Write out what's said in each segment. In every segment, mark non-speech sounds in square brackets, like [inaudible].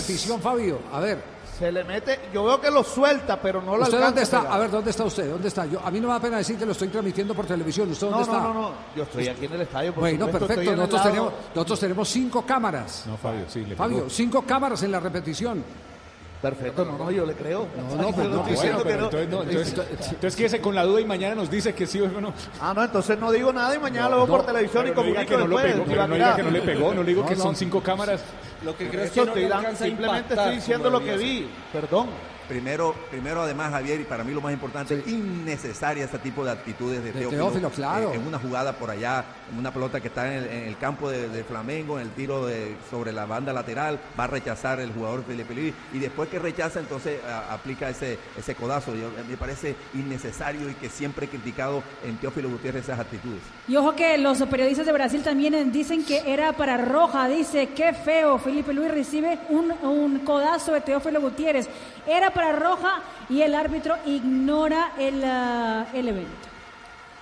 repetición, Fabio. A ver. Se le mete, yo veo que lo suelta, pero no lo ¿Usted alcanza dónde está? A ver, ¿dónde está usted? ¿Dónde está? Yo, a mí no me da pena decir que lo estoy transmitiendo por televisión. ¿Usted dónde No, está? no, no, no. Yo estoy aquí en el estadio. Por Bueno, supuesto, perfecto. Nosotros tenemos, nosotros tenemos cinco cámaras. No, Fabio, sí, le Fabio, pegó. cinco cámaras en la repetición. Perfecto, no, no, yo le creo. No, no, pues no, estoy pues diciendo Bueno, que pero no. entonces, no, entonces, entonces quédese con la duda y mañana nos dice que sí o no. Ah, no, entonces no digo nada y mañana lo veo por televisión y comunico que no lo después. pegó, pero no diga que no le pegó, no le digo No, que no. son cinco cámaras. Lo que creo es que no le alcanza simplemente impactar estoy diciendo lo que vi. Perdón. Primero, primero además, Javier, y para mí lo más importante, innecesaria este tipo de actitudes de De Teófilo. Teófilo, claro. eh, en una jugada por allá, en una pelota que está en el, en el campo de, de Flamengo, en el tiro de- sobre la banda lateral, va a rechazar el jugador Felipe Luis, y después que rechaza, entonces a- aplica ese, ese codazo. Yo- me parece innecesario y que siempre he criticado en Teófilo Gutiérrez esas actitudes. Y ojo que los periodistas de Brasil también eh, dicen que era para Roja. Dice, qué feo, Felipe Luis recibe un, un codazo de Teófilo Gutiérrez. Era para Roja y el árbitro ignora el, ah, el evento.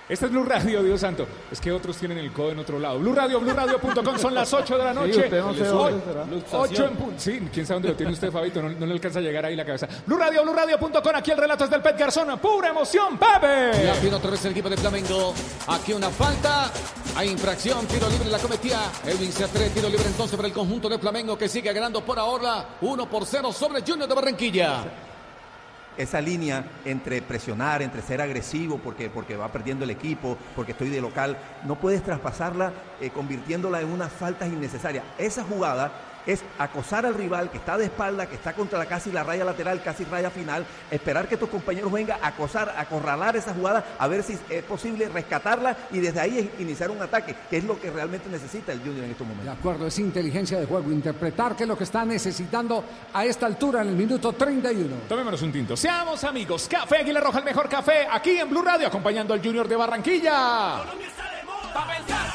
Este es Blue Radio, Dios santo. Es que otros tienen el codo en otro lado. Blue Radio, BlueRadio.com, son las 8 de la noche. usted no sé dónde será. 8 en punto. Sí, quién sabe dónde lo tiene usted, Fabito. No, no le alcanza a llegar ahí la cabeza. Blue Radio, BlueRadio.com. Aquí el relato es del Pet Garzón. Pura emoción, Pepe. La tiene otra vez el equipo de Flamengo. Aquí una falta. Hay infracción. Tiro libre la cometía. Edwin Cetré. Tiro libre entonces para el conjunto de Flamengo que sigue ganando por ahora 1 por 0 sobre Junior de Barranquilla. Esa línea entre presionar, entre ser agresivo, porque, porque va perdiendo el equipo, porque estoy de local, no puedes traspasarla eh, convirtiéndola en unas faltas innecesarias. Esa jugada es acosar al rival que está de espalda, que está contra la casi la raya lateral, casi raya final, esperar que tus compañeros vengan a acosar, a acorralar esa jugada, a ver si es posible rescatarla y desde ahí iniciar un ataque, que es lo que realmente necesita el Junior en estos De momentos. acuerdo, es inteligencia de juego, interpretar qué es lo que está necesitando a esta altura en el minuto 31. Tomémonos un tinto. Seamos amigos. Café Aguilar Roja, el mejor café. Aquí en Blue Radio, acompañando al Junior de Barranquilla. Pa' pensar,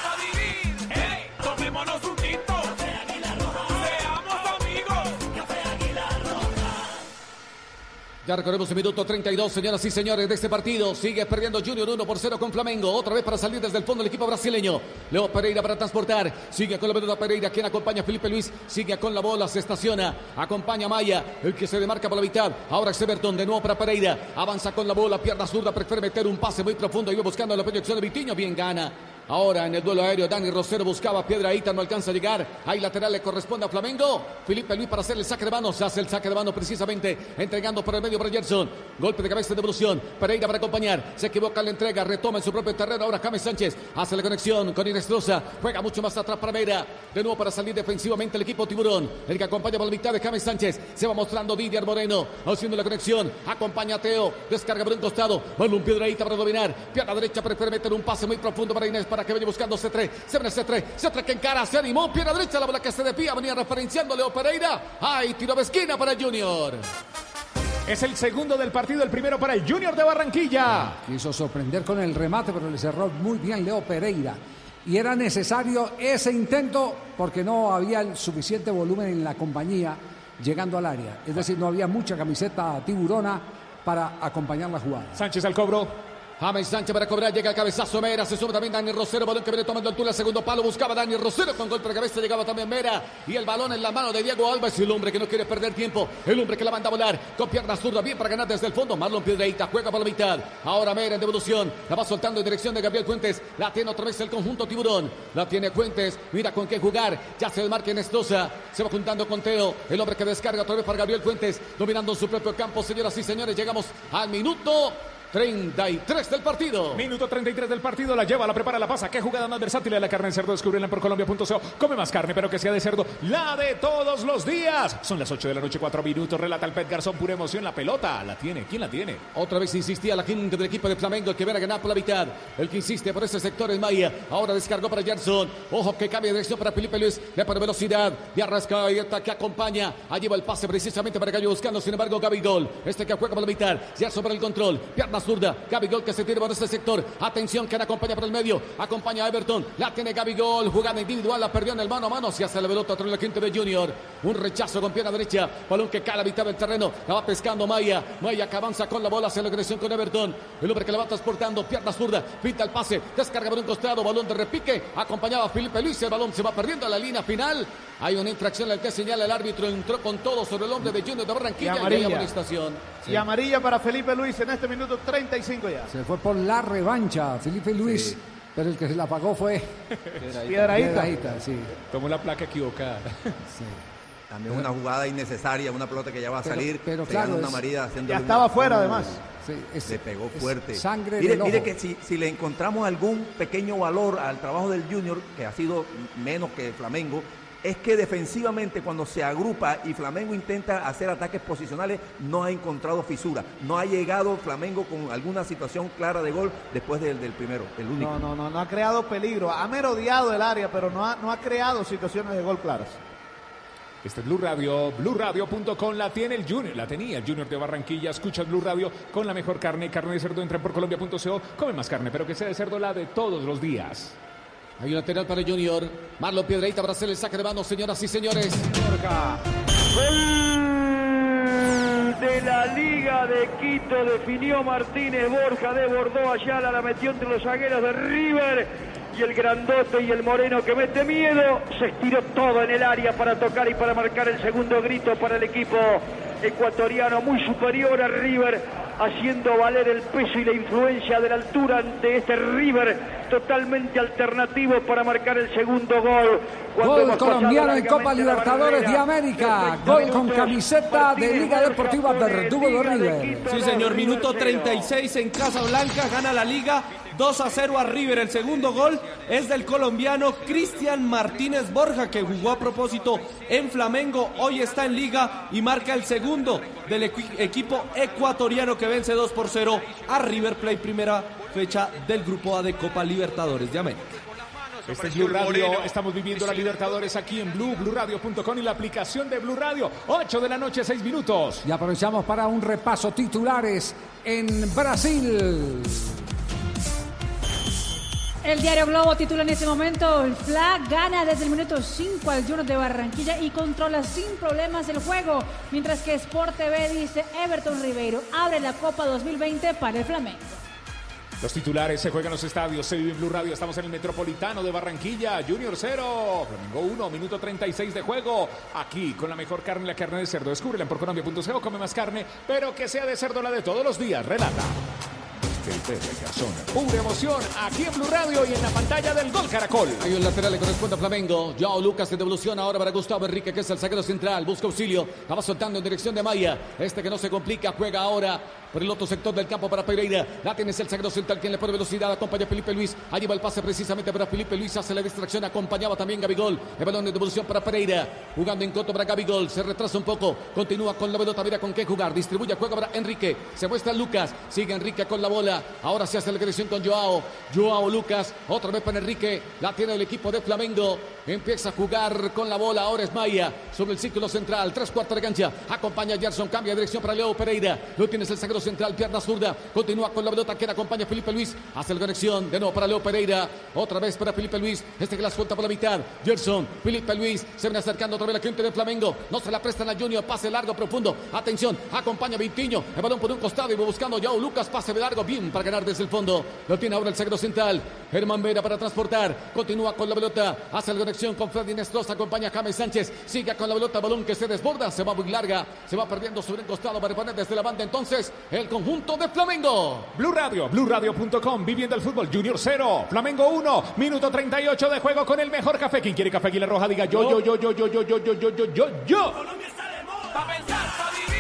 Ya recorremos el minuto 32, señoras y señores, de este partido. Sigue perdiendo Junior 1 por 0 con Flamengo. Otra vez para salir desde el fondo el equipo brasileño. Leo Pereira para transportar. Sigue con la pelota Pereira, quien acompaña a Felipe Luis. Sigue con la bola, se estaciona. Acompaña a Maya, el que se demarca por la mitad. Ahora es Everton, de nuevo para Pereira. Avanza con la bola, pierna zurda, prefiere meter un pase muy profundo. Iba buscando la proyección de Vitiño, bien gana. Ahora en el duelo aéreo, Dani Rosero buscaba Piedraíta, no alcanza a llegar. Ahí lateral le corresponde a Flamengo. Felipe Luis para hacer el saque de manos. Hace el saque de manos precisamente, entregando por el medio para Gerson. Golpe de cabeza de devolución. Pereira para acompañar. Se equivoca en la entrega, retoma en su propio terreno. Ahora James Sánchez hace la conexión con Inestrosa. Juega mucho más atrás para Vera. De nuevo para salir defensivamente el equipo Tiburón. El que acompaña por la mitad de James Sánchez. Se va mostrando Didier Moreno. Haciendo la conexión. Acompaña a Teo. Descarga por un costado. Balón un Piedraíta para dominar. Pierna derecha prefiere meter un pase muy profundo para Inés para que vaya buscando C3. Se viene C3. C3 que encara. Se animó. Pierna derecha. La bola que se desvía. Venía referenciando Leo Pereira. Ay, tiro de esquina para Junior. Es el segundo del partido, el primero para el Junior de Barranquilla. Quiso sorprender con el remate, pero le cerró muy bien Leo Pereira. Y era necesario ese intento porque no había el suficiente volumen en la compañía llegando al área. Es decir, no había mucha camiseta tiburona para acompañar la jugada. Sánchez al cobro. James Sánchez para cobrar, llega el cabezazo Mera, se sube también Dani Rosero, balón que viene tomando altura, segundo palo, buscaba Dani Rosero con golpe de cabeza, llegaba también Mera y el balón en la mano de Diego Alves, el hombre que no quiere perder tiempo, el hombre que la manda a volar con pierna zurda, bien para ganar desde el fondo, Marlon Piedreita juega por la mitad, ahora Mera en devolución, la va soltando en dirección de Gabriel Fuentes, la tiene otra vez el conjunto Tiburón, la tiene Fuentes, mira con qué jugar, ya se desmarca en Estroza, se va juntando con Teo, el hombre que descarga otra vez para Gabriel Fuentes, dominando su propio campo, señoras y señores, llegamos al minuto 33 del partido. Minuto 33 del partido, la lleva, la prepara, la pasa. Qué jugada más versátil de la carne de cerdo. Descubrirla por Colombia.co. Come más carne, pero que sea de cerdo. La de todos los días. Son las 8 de la noche, 4 minutos. Relata el Pet Garzón, pura emoción. La pelota la tiene. ¿Quién la tiene? Otra vez insistía la gente del equipo de Flamengo, el que a ganar por la mitad. El que insiste por ese sector es Maya. Ahora descargó para Gerson. Ojo que cambia de dirección para Felipe Luis. Le pone velocidad. Y arrasca y que acompaña. Allí va el pase precisamente para Gallo buscando. Sin embargo, Gabigol. Este que juega por la mitad. Gerson para el control. Pierna zurda. Gabigol que se tira por este sector. Atención, que acompaña por el medio. Acompaña a Everton. La tiene Gabigol. Jugada individual. La perdió en el mano a mano. Se hace la pelota tras la quinta de Junior. Un rechazo con pierna derecha. Balón que cae a la mitad del terreno. La va pescando Maya. Maya que avanza con la bola hacia la agresión con Everton. El hombre que la va transportando. Pierna zurda. Pinta el pase. Descarga por un costado. Balón de repique. Acompañaba a Felipe Luis. El balón se va perdiendo a la línea final. Hay una infracción en la que señala el árbitro. Entró con todo sobre el hombre de Junior de Barranquilla. Y Y amarilla. amonestación. Y amarilla para Felipe Luis en este minuto 35 ya. Se fue por la revancha, Felipe Luis, pero el que se la pagó fue Piedraíta. Piedrahíta, sí. Tomó la placa equivocada. También una jugada innecesaria, una pelota que ya va a Pero- salir. pero claro, una haciendo Ya estaba fuera además. Sí, es- Le pegó fuerte. Sangre mire, del mire ojo. que si, si le encontramos algún pequeño valor al trabajo del Junior, que ha sido menos que Flamengo, es que defensivamente cuando se agrupa y Flamengo intenta hacer ataques posicionales, no ha encontrado fisura. No ha llegado Flamengo con alguna situación clara de gol después del, del primero, el único. No, no, no, no ha creado peligro. Ha merodeado el área, pero no ha, no ha creado situaciones de gol claras. Este es Blue Radio, BlueRadio.com la tiene el Junior, la tenía el Junior de Barranquilla. Escucha Blue Radio con la mejor carne, carne de cerdo. Entra por Colombia.co, come más carne, pero que sea de cerdo la de todos los días. Hay un lateral para el Junior. Marlon Piedraíta para hacer el saque de mano, señoras y señores. Gol de la Liga de Quito definió Martínez Borja de Bordeaux Ayala la metió entre los zagueros de River y el grandote y el moreno que mete miedo se estiró todo en el área para tocar y para marcar el segundo grito para el equipo ecuatoriano muy superior a River haciendo valer el peso y la influencia de la altura ante este River totalmente alternativo para marcar el segundo gol. Cuando Gol colombiano en Copa Libertadores de. América. Gol con camiseta de Liga Deportiva Verdugo de River. Quito Sí, señor, minuto cero. 36 en Casablanca, gana la liga 2 a 0 a River. El segundo gol es del colombiano Cristian Martínez Borja, que jugó a propósito en Flamengo, hoy está en liga y marca el segundo del equi- equipo ecuatoriano que vence 2 por 0 a River Plate, primera fecha del grupo A de Copa Libertadores de América. Este es Blue Radio, estamos viviendo la Libertadores aquí en Blue, BlueRadio.com y la aplicación de Blue Radio. 8 de la noche, 6 minutos. Y aprovechamos para un repaso titulares en Brasil. El diario Globo titula en este momento, el Fla gana desde el minuto 5 al Junior de Barranquilla y controla sin problemas el juego, mientras que Sport TV dice Everton Ribeiro abre la Copa 2020 para el Flamengo. Los titulares se juegan los estadios, se vive en Blue Radio, estamos en el Metropolitano de Barranquilla, Junior 0, Flamengo 1, minuto 36 de juego, aquí con la mejor carne, la carne de cerdo, descúbrela en porcolombia.co, come más carne, pero que sea de cerdo la de todos los días, relata. El emoción, aquí en Blue Radio y en la pantalla del Gol Caracol. Hay un lateral, le corresponde a Flamengo. Joao Lucas de devolución ahora para Gustavo Enrique, que es el zaguero central. Busca auxilio. La va soltando en dirección de Maya. Este que no se complica, juega ahora por el otro sector del campo para Pereira. La tienes el zaguero central, quien le pone velocidad. Acompaña a Felipe Luis. Allí va el pase precisamente para Felipe Luis. Hace la distracción. Acompañaba también Gabigol. El balón de devolución para Pereira. Jugando en contra para Gabigol. Se retrasa un poco. Continúa con la pelota. Mira con qué jugar. Distribuye, juega para Enrique. Se muestra Lucas. Sigue Enrique con la bola. Ahora se hace la agresión con Joao. Joao Lucas. Otra vez para Enrique. La tiene el equipo de Flamengo. Empieza a jugar con la bola. Ahora es Maya. Sobre el círculo central. Tres cuartos de cancha. Acompaña a Gerson. Cambia de dirección para Leo Pereira. Lo tienes el zaguero central. Pierna zurda. Continúa con la pelota. Que acompaña a Felipe Luis. Hace la conexión. De nuevo para Leo Pereira. Otra vez para Felipe Luis. Este que la suelta por la mitad. Gerson. Felipe Luis. Se viene acercando otra vez la gente de Flamengo. No se la prestan a Junior. Pase largo, profundo. Atención. Acompaña a Vintiño. El balón por un costado y va buscando Joao Lucas. Pase largo. Bien para ganar desde el fondo. Lo tiene ahora el zaguero central. Germán Vera para transportar. Continúa con la pelota. Hace la conexión con Freddy Nestroza. Acompaña a James Sánchez. Sigue con la pelota. Balón que se desborda. Se va muy larga. Se va perdiendo sobre el costado para reponer desde la banda. Entonces, el conjunto de Flamengo. Blue Radio, BlueRadio.com, viviendo el fútbol, Junior 0, Flamengo 1, minuto 38 de juego con el mejor café. Quien quiere café Aguilar Roja, diga yo, yo, yo, yo, yo, yo, yo, yo, yo, yo, yo, yo. Colombia está de moda. Pa' pensar, pa' vivir.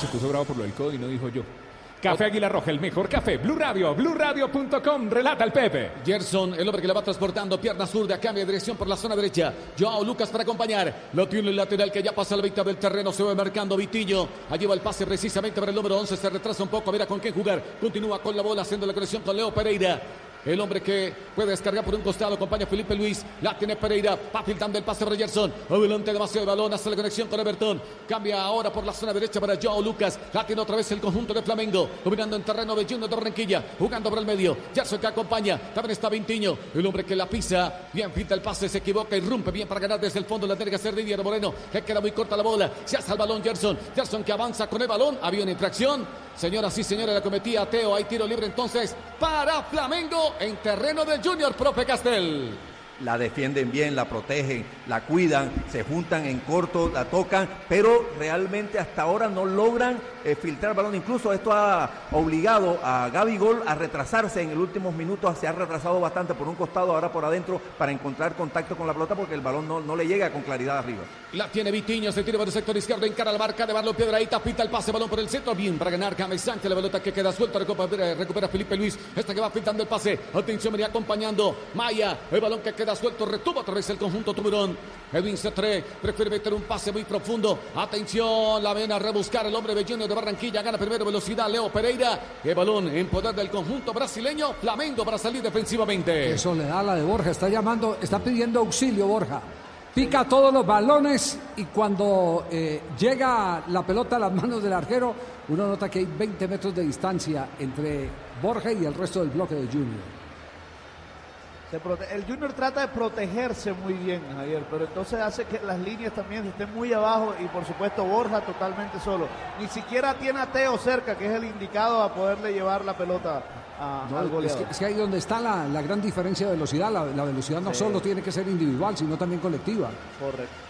Se puso bravo por lo del codo y no dijo yo. Café Aguilar Roja, el mejor café. Blue Radio, BlueRadio.com, relata el Pepe. Gerson, el hombre que la va transportando, pierna zurda, cambia de dirección por la zona derecha. Joao Lucas para acompañar. Lo tiene el lateral que ya pasa a la mitad del terreno. Se va marcando Vitillo. Allí va el pase precisamente para el número 11. Se retrasa un poco. A ver a con quién jugar. Continúa con la bola haciendo la conexión con Leo Pereira. El hombre que puede descargar por un costado, acompaña Felipe Luis. La tiene Pereira. Va filtrando el pase para Gerson. Adelante demasiado de balón. Hace la conexión con Everton. Cambia ahora por la zona derecha para Joao Lucas. La tiene otra vez el conjunto de Flamengo. Dominando en terreno de Junior de Barranquilla. Jugando por el medio. Gerson que acompaña. También está Vintiño. El hombre que la pisa. Bien filtra el pase. Se equivoca y rompe bien para ganar desde el fondo. La tiene que hacer Didier Moreno. Que queda muy corta la bola. Se hace el balón Gerson. Gerson que avanza con el balón. Había una infracción. Señoras y señores, la cometía Teo. Hay tiro libre entonces para Flamengo en terreno del Junior Profe Castel. La defienden bien, la protegen, la cuidan, se juntan en corto, la tocan, pero realmente hasta ahora no logran eh, filtrar el balón. Incluso esto ha obligado a Gaby Gol a retrasarse en el últimos minutos. Se ha retrasado bastante por un costado, ahora por adentro, para encontrar contacto con la pelota porque el balón no, no le llega con claridad arriba. La tiene Vitiño, se tira por el sector izquierdo, encara la marca de Barlo Piedraíta, pita el pase, balón por el centro, bien para ganar James Sánchez, la pelota que queda suelta, recupera, Felipe Luis, esta que va pintando el pase, atención, venía acompañando Maya, el balón que queda suelto, retuvo otra vez el conjunto Tuburón, Edwin C3, prefiere meter un pase muy profundo, atención, la ven a rebuscar el hombre Bellino de Barranquilla, gana primero velocidad, Leo Pereira, el balón en poder del conjunto brasileño, Flamengo para salir defensivamente. Eso le da la de Borja, está llamando, está pidiendo auxilio Borja. Pica todos los balones y cuando eh, llega la pelota a las manos del arquero, uno nota que hay 20 metros de distancia entre Borja y el resto del bloque de Junior. El Junior trata de protegerse muy bien, Javier, pero entonces hace que las líneas también estén muy abajo y por supuesto Borja totalmente solo. Ni siquiera tiene a Teo cerca, que es el indicado a poderle llevar la pelota a- No, al es, goleador. que, es que ahí donde está la, la gran diferencia de velocidad. La, la velocidad no Sí. solo tiene que ser individual, sino también colectiva. Correcto.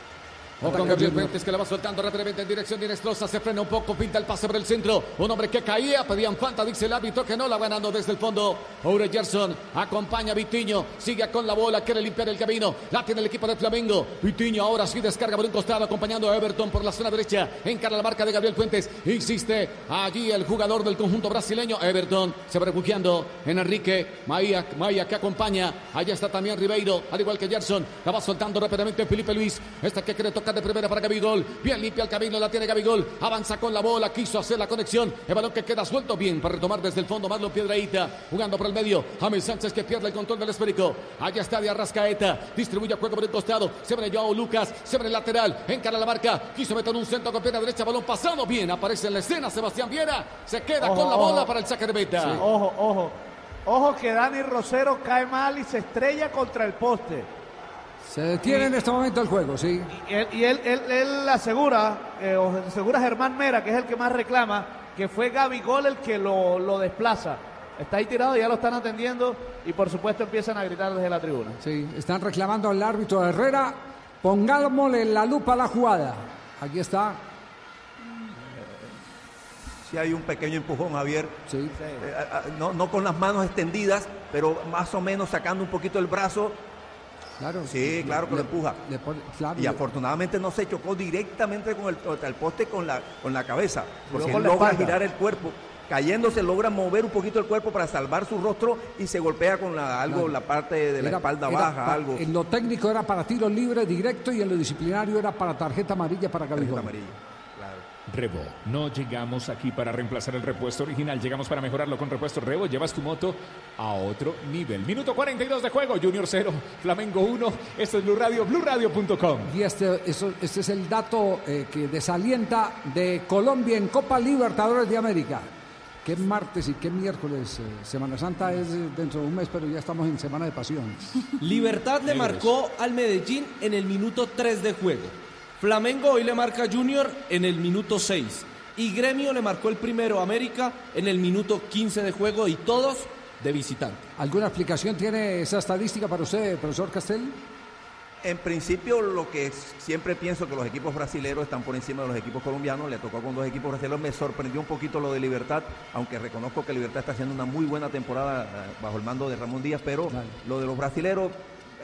O con Gabriel Fuentes que la va soltando rápidamente en dirección de Inestrosa. Se frena un poco, pinta el pase por el centro. Un hombre que caía, pedían falta, dice el árbitro que no la va ganando desde el fondo. Oure Gerson acompaña a Vitiño, sigue con la bola, quiere limpiar el camino. La tiene el equipo de Flamengo. Vitiño ahora sí descarga por un costado, acompañando a Everton por la zona derecha. Encara la marca de Gabriel Fuentes. Insiste allí el jugador del conjunto brasileño. Everton se va refugiando en Enrique. Maya, Maya que acompaña. Allá está también Ribeiro, al igual que Gerson. La va soltando rápidamente Felipe Luis. Esta que quiere tocar de primera para Gabigol. Bien limpia el camino, la tiene Gabigol. Avanza con la bola, quiso hacer la conexión. El balón que queda suelto bien para retomar desde el fondo. Marlon Piedraíta jugando por el medio. James Sánchez que pierde el control del esférico. Allá está de Arrascaeta. Distribuye juego por el costado. Se abre Joao Lucas. Se abre el lateral. Encara la marca. Quiso meter un centro con pierna derecha. Balón pasado. Bien. Aparece en la escena Sebastián Viera. Se queda Ojo, con la bola ojo. para el saque de meta. Ojo, ojo. Ojo que Dani Rosero cae mal y se estrella contra el poste. Se detiene en este momento el juego, sí. Y él, y él, él- él asegura, eh, o asegura Germán Mera, que es el que más reclama, que fue Gaby Gol el que lo, lo desplaza. Está ahí tirado, ya lo están atendiendo y por supuesto empiezan a gritar desde la tribuna. Sí, están reclamando al árbitro Herrera. Pongámosle la lupa a la jugada. Aquí está. Si hay un pequeño empujón, Javier. Sí. Eh, no, no con las manos extendidas, pero más o menos sacando un poquito el brazo. Claro. Sí, claro que lo empuja. le pone- claro, Y afortunadamente no se chocó directamente con el, el poste con la, con la cabeza, porque él logra girar el cuerpo. Cayéndose logra mover un poquito el cuerpo para salvar su rostro y se golpea con la, algo, Claro. la parte de la Era- espalda era baja, pa- algo. En lo técnico era para tiro libre directo y en lo disciplinario era para tarjeta amarilla para Tarjeta Gabigol. amarilla, Rebo, no llegamos aquí para reemplazar el repuesto original, llegamos para mejorarlo con repuesto Rebo, llevas tu moto a otro nivel. Minuto 42 de juego, Junior 0, Flamengo 1, esto es Blue Radio, BlueRadio.com. Y este, eso- este es el dato eh, que desalienta de Colombia en Copa Libertadores de América. Qué martes y qué miércoles. eh, Semana Santa es dentro de un mes, pero ya estamos en Semana de Pasión. Libertad le marcó al Medellín en el minuto 3 de juego. Flamengo hoy le marca Junior en el minuto 6. Y Gremio le marcó el primero a América en el minuto 15 de juego y todos de visitante. ¿Alguna explicación tiene esa estadística para usted, profesor Castel? En principio, lo que siempre pienso que los equipos brasileños están por encima de los equipos colombianos. Le tocó con dos equipos brasileños. Me sorprendió un poquito lo de Libertad, aunque reconozco que Libertad está haciendo una muy buena temporada eh, bajo el mando de Ramón Díaz, pero Claro. lo de los brasileros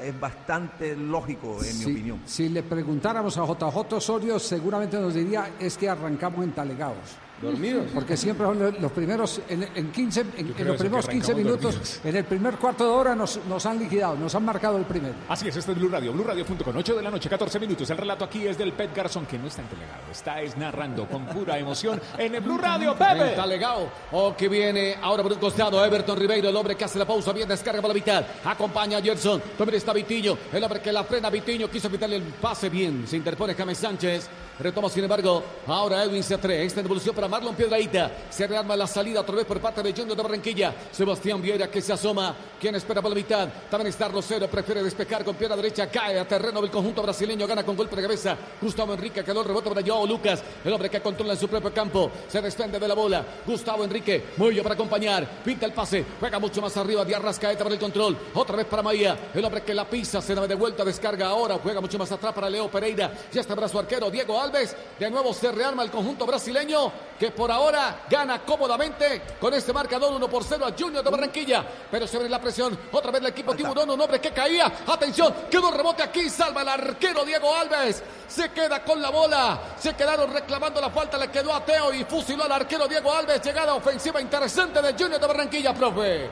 es bastante lógico, en mi opinión. Si le preguntáramos a JJ Osorio, seguramente nos diría es que arrancamos en Talegaos. Dormidos. Porque siempre los- primeros, en, en 15, en, los primeros que 15 arrancamos minutos, dormidos. en el primer cuarto de hora nos, nos han liquidado, nos han marcado el primero. Así es, este es Blue Radio, Blue Radio.com, 8 de la noche, 14 minutos. El relato aquí es del Pet Garzón, que no está entregado, está es narrando con pura emoción en el Blue Radio, bebé. Está legado. O que viene ahora por un costado. Everton Ribeiro, el hombre que hace la pausa. Bien, descarga por la mitad. Acompaña a Gerson. También está Vitiño. El hombre que la frena. Vitiño quiso quitarle el pase bien. Se interpone James Sánchez. Retoma, sin embargo, ahora Edwin C3. Esta devolución para Marlon Piedraíta. Se rearma la salida otra vez por parte de Junior de Barranquilla. Sebastián Vieira que se asoma. Quien espera por la mitad. También está Rosero. Prefiere despejar con pierna derecha. Cae a terreno del conjunto brasileño. Gana con golpe de cabeza. Gustavo Enrique quedó el rebote para Joao Lucas. El hombre que controla en su propio campo. Se desprende de la bola. Gustavo Enrique. Muy bien para acompañar. Pinta el pase. Juega mucho más arriba. Díaz Rascaeta para el control. Otra vez para Maía. El hombre que la pisa. Se da de vuelta. Descarga ahora. Juega mucho más atrás para Leo Pereira. Ya está para su arquero Diego Alves. De nuevo se rearma el conjunto brasileño. Que por ahora gana cómodamente con este marcador 1 por 0 a Junior de Barranquilla. Pero se ve la presión. Otra vez el equipo Tiburón. Un hombre que caía. Atención. Quedó un rebote aquí. Salva el arquero Diego Alves. Se queda con la bola. Se quedaron reclamando la falta. Le quedó a Teo y fusiló al arquero Diego Alves. Llegada ofensiva interesante de Junior de Barranquilla, profe.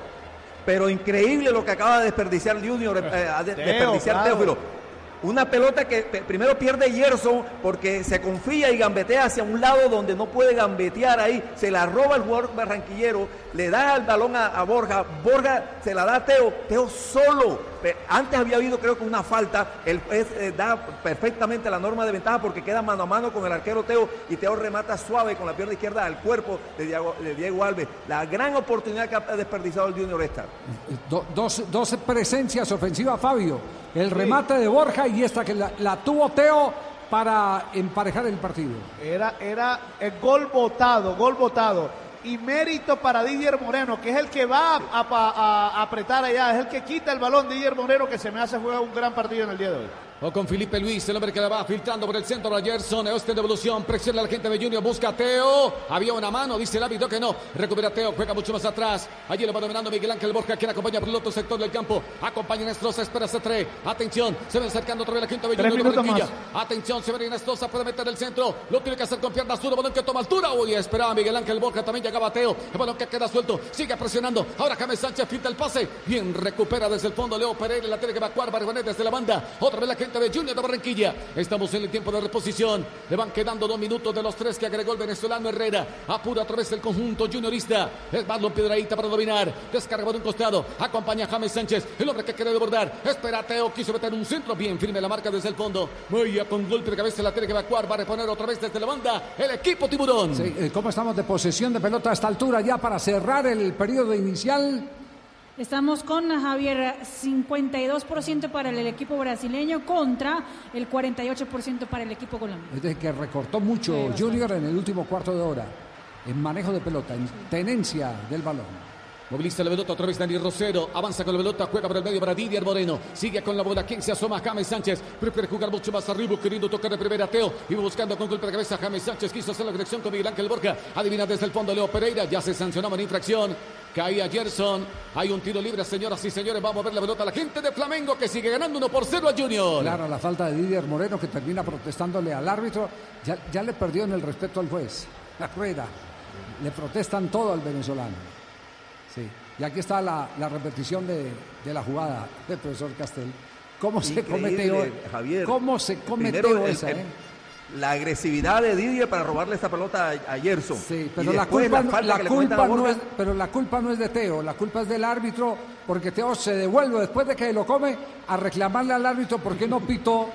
Pero increíble lo que acaba de desperdiciar Junior, eh, de- Teo, desperdiciar claro. Teófilo. Una pelota que primero pierde Gerson porque se confía y gambetea hacia un lado donde no puede gambetear ahí. Se la roba el jugador barranquillero, le da el balón a, Borja. Borja se la da a Teo. Teo solo. Antes había habido creo que una falta. Él eh, da perfectamente la norma de ventaja porque queda mano a mano con el arquero Teo y Teo remata suave con la pierna izquierda al cuerpo de Diego, de Diego Alves. La gran oportunidad que ha desperdiciado el Junior esta. Do- dos, dos presencias ofensivas, Fabio. El remate de Borja y esta que la, la tuvo Teo para emparejar el partido. Era, era el gol votado, gol votado. Y mérito para Didier Moreno, que es el que va a, a- a apretar allá, es el que quita el balón. Didier Moreno, que se me hace jugar un gran partido en el día de hoy. O con Felipe Luis, el hombre que la va filtrando por el centro a Gerson. Este devolución, presiona a la gente de Junior, busca a Teo. Había una mano, dice el árbitro que no. Recupera Teo, juega mucho más atrás. Allí lo va dominando Miguel Ángel Borja, quien acompaña por el otro sector del campo. Acompaña a Nestroza, espera C3. Atención, se ven acercando otra vez la quinta de Junior de. Atención, se ve Nestroza, puede meter el centro. Lo tiene que hacer con pierna zurda, balón que toma altura. Uy, esperaba Miguel Ángel Borja, también llegaba Teo. El balón que queda suelto, sigue presionando. Ahora James Sánchez finta el pase. Bien, recupera desde el fondo Leo Pereira, la tiene que evacuar Barbanet desde la banda. Otra vez la gente de Junior de Barranquilla. Estamos en el tiempo de reposición. Le van quedando dos minutos de los tres que agregó el venezolano Herrera. Apura otra vez el conjunto juniorista. Es Marlon Piedraíta para dominar. Descarga por un costado. Acompaña a James Sánchez. El hombre que quiere desbordar. Espera a Teo. Quiso meter un centro. Bien firme la marca desde el fondo. Bien, con golpe de cabeza la tiene que evacuar. Va a reponer otra vez desde la banda. El equipo Tiburón. Sí, eh, ¿Cómo estamos de posesión de pelota a esta altura ya para cerrar el periodo inicial? Estamos con Javier 52% para el equipo brasileño contra el 48% para el equipo colombiano. Es decir, que recortó mucho Sí. Junior en el último cuarto de hora. En manejo de pelota, en tenencia del balón. Moviliza la pelota otra vez Daniel Rosero. Avanza con la pelota, juega por el medio para Didier Moreno. Sigue con la bola. ¿Quién se asoma? James Sánchez. Prefiere jugar mucho más arriba, queriendo tocar de primera Teo. Iba buscando con golpe de cabeza James Sánchez. Quiso hacer la conexión con Miguel Ángel Borja. Adivina desde el fondo Leo Pereira. Ya se sancionaba en infracción. Caía Gerson. Hay un tiro libre, señoras y señores. Vamos a ver la pelota a la gente de Flamengo que sigue ganando 1 por 0 a Junior. Claro, la falta de Didier Moreno que termina protestándole al árbitro. Ya, ya le perdió en el respeto al juez. La rueda. Le protestan todo al venezolano. Sí. Y aquí está la, la repetición de, de la jugada del profesor Castel. ¿Cómo se Increíble, cometió? Javier. ¿Cómo se cometió esa? el- eh? La agresividad de Didier para robarle esta pelota a, Gerson. Sí, pero la culpa, no- la culpa es, pero la culpa no es de Teo, la culpa es del árbitro, porque Teo se devuelve después de que lo come a reclamarle al árbitro por qué no pitó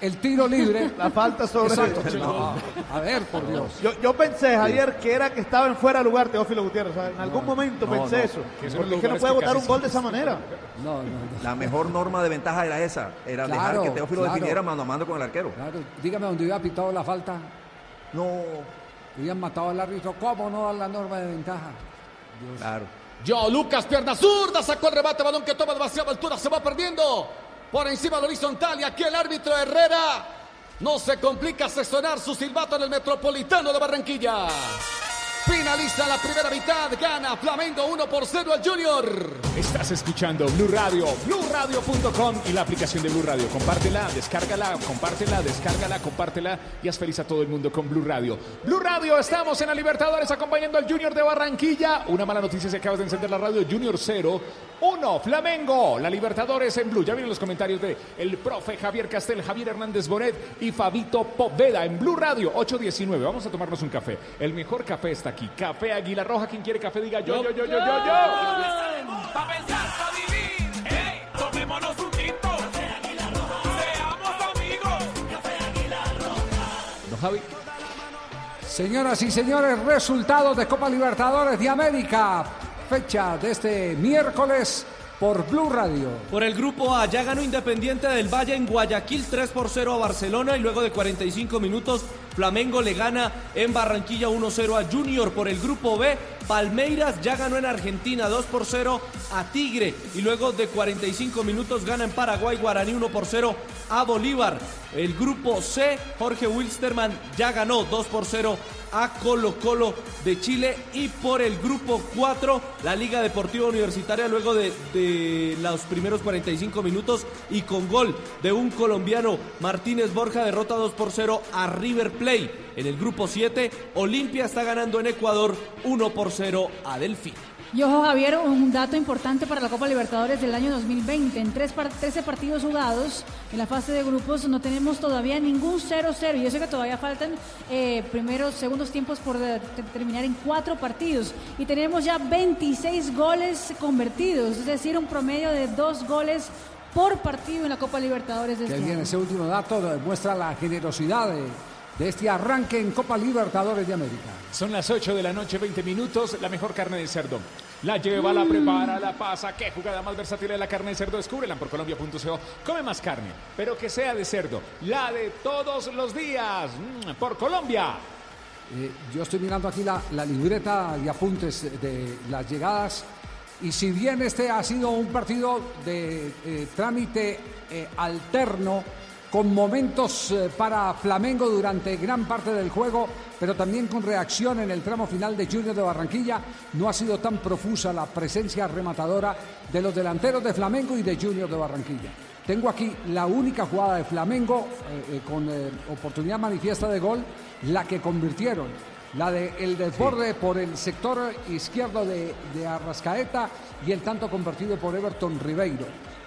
el tiro libre. [laughs] La falta sobre Exacto. No, a ver, por Dios. Yo, yo pensé, Javier, que era que estaba en fuera de lugar Teófilo Gutiérrez. ¿sabes? En algún momento no, pensé no. eso. Que Porque es que no puede votar un gol de esa manera. No, no, no. La mejor norma de ventaja era esa, era dejar que Teófilo claro. definiera mano a mano con el arquero. Claro, dígame dónde hubiera pitado la falta. No, Hubieran matado al árbitro. ¿Cómo no dar la norma de ventaja? claro. Joe Lucas, pierna zurda, sacó el rebate, balón que toma demasiada altura, se va perdiendo. Por encima del horizontal y aquí el árbitro Herrera no se complica hace sonar su silbato en el Metropolitano de Barranquilla. Finalista la primera mitad, gana Flamengo 1 por 0 al Junior. Estás escuchando Blue Radio, BlueRadio.com y la aplicación de Blue Radio. Compártela, descárgala, compártela, descárgala, compártela y haz feliz a todo el mundo con Blue Radio. Blue Radio, estamos en la Libertadores acompañando al Junior de Barranquilla. Una mala noticia si acabas de encender la radio, Junior 0, 1, Flamengo. La Libertadores en Blue. Ya vienen los comentarios de el profe Javier Castel, Javier Hernández Bonet y Fabito Poveda en Blue Radio 819. Vamos a tomarnos un café. El mejor café está aquí. Café Águila Roja. Quien quiere café diga yo, yo, yo, yo, yo, yo. Pa' pensar, pa' vivir. Hey, tomémonos un tinto. Seamos amigos. Don Javi. Señoras y señores, resultados de Copa Libertadores de América. Fecha de este miércoles por Blue Radio. Por el grupo A, ya ganó Independiente del Valle en Guayaquil 3 por 0 a Barcelona y luego de 45 minutos Flamengo le gana en Barranquilla 1-0 a Junior. Por el grupo B, Palmeiras ya ganó en Argentina 2 por 0 a Tigre y luego de 45 minutos gana en Paraguay Guaraní 1 por 0 a Bolívar. El grupo C, Jorge Wilstermann ya ganó 2 por 0 a Colo Colo de Chile y por el grupo 4 la Liga Deportiva Universitaria luego de, de los primeros 45 minutos y con gol de un colombiano Martínez Borja derrota 2 por 0 a River Play. En el grupo 7 Olimpia está ganando en Ecuador 1 por 0 a Delfín. Y ojo, Javier, un dato importante para la Copa Libertadores del año 2020. En tres par- 13 partidos jugados en la fase de grupos no tenemos todavía ningún 0-0. Y eso que todavía faltan eh, primeros, segundos tiempos por terminar en cuatro partidos. Y tenemos ya 26 goles convertidos, es decir, un promedio de dos goles por partido en la Copa Libertadores de Que este bien, año. ese último dato demuestra la generosidad de, de este arranque en Copa Libertadores de América. Son las 8 de la noche, 20 minutos. La mejor carne de cerdo. La lleva, la prepara, la pasa. Qué jugada más versátil es la carne de cerdo. Descúbrela por colombia.co. Come más carne, pero que sea de cerdo. La de todos los días. Mm, por Colombia. Eh, yo estoy mirando aquí la, la libreta y apuntes de las llegadas. Y si bien este ha sido un partido de eh, trámite eh, alterno, con momentos eh, para Flamengo durante gran parte del juego, pero también con reacción en el tramo final de Junior de Barranquilla, no ha sido tan profusa la presencia rematadora de los delanteros de Flamengo y de Junior de Barranquilla. Tengo aquí la única jugada de Flamengo eh, eh, con eh, oportunidad manifiesta de gol, la que convirtieron, la de el desborde por el sector izquierdo de, de Arrascaeta y el tanto convertido por Everton Ribeiro.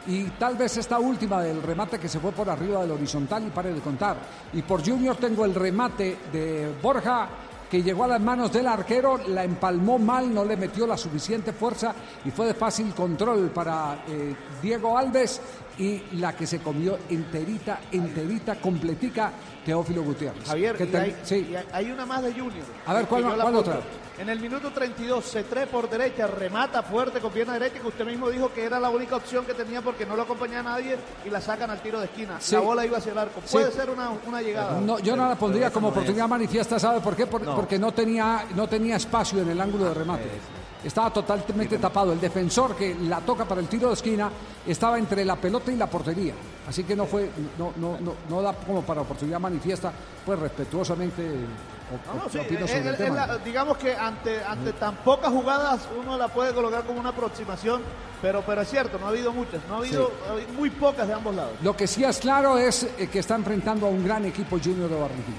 Y tal vez esta última del remate que se fue por arriba del horizontal y pare de contar. Y por Junior tengo el remate de Borja que llegó a las manos del arquero, la empalmó mal, no le metió la suficiente fuerza y fue de fácil control para eh, Diego Alves y la que se comió enterita, enterita, completica, Teófilo Gutiérrez. Javier, Que y hay, sí. y hay- una más de Junior. A ver, ¿cuál- cuál otra? En el minuto 32, se trae por derecha, remata fuerte con pierna derecha, que usted mismo dijo que era la única opción que tenía porque no lo acompañaba nadie y la sacan al tiro de esquina. Sí. La bola iba hacia el arco. Sí. Puede ser una, una llegada. No, yo no la pondría como no es. oportunidad manifiesta, ¿sabe por qué? Por- No. Porque no tenía, no tenía espacio en el ángulo de remate. Estaba totalmente tapado. El defensor que la toca para el tiro de esquina estaba entre la pelota y la portería. Así que no fue, no, no, no, no da como para oportunidad manifiesta, pues respetuosamente o- No, no, o- sí, opino es- sobre el es tema. la- digamos que ante, ante tan pocas jugadas uno la puede colocar como una aproximación, pero, pero es cierto, no ha habido muchas, no ha habido, ha habido muy pocas de ambos lados. Lo que sí es claro es eh, que está enfrentando a un gran equipo Junior de Barranquilla.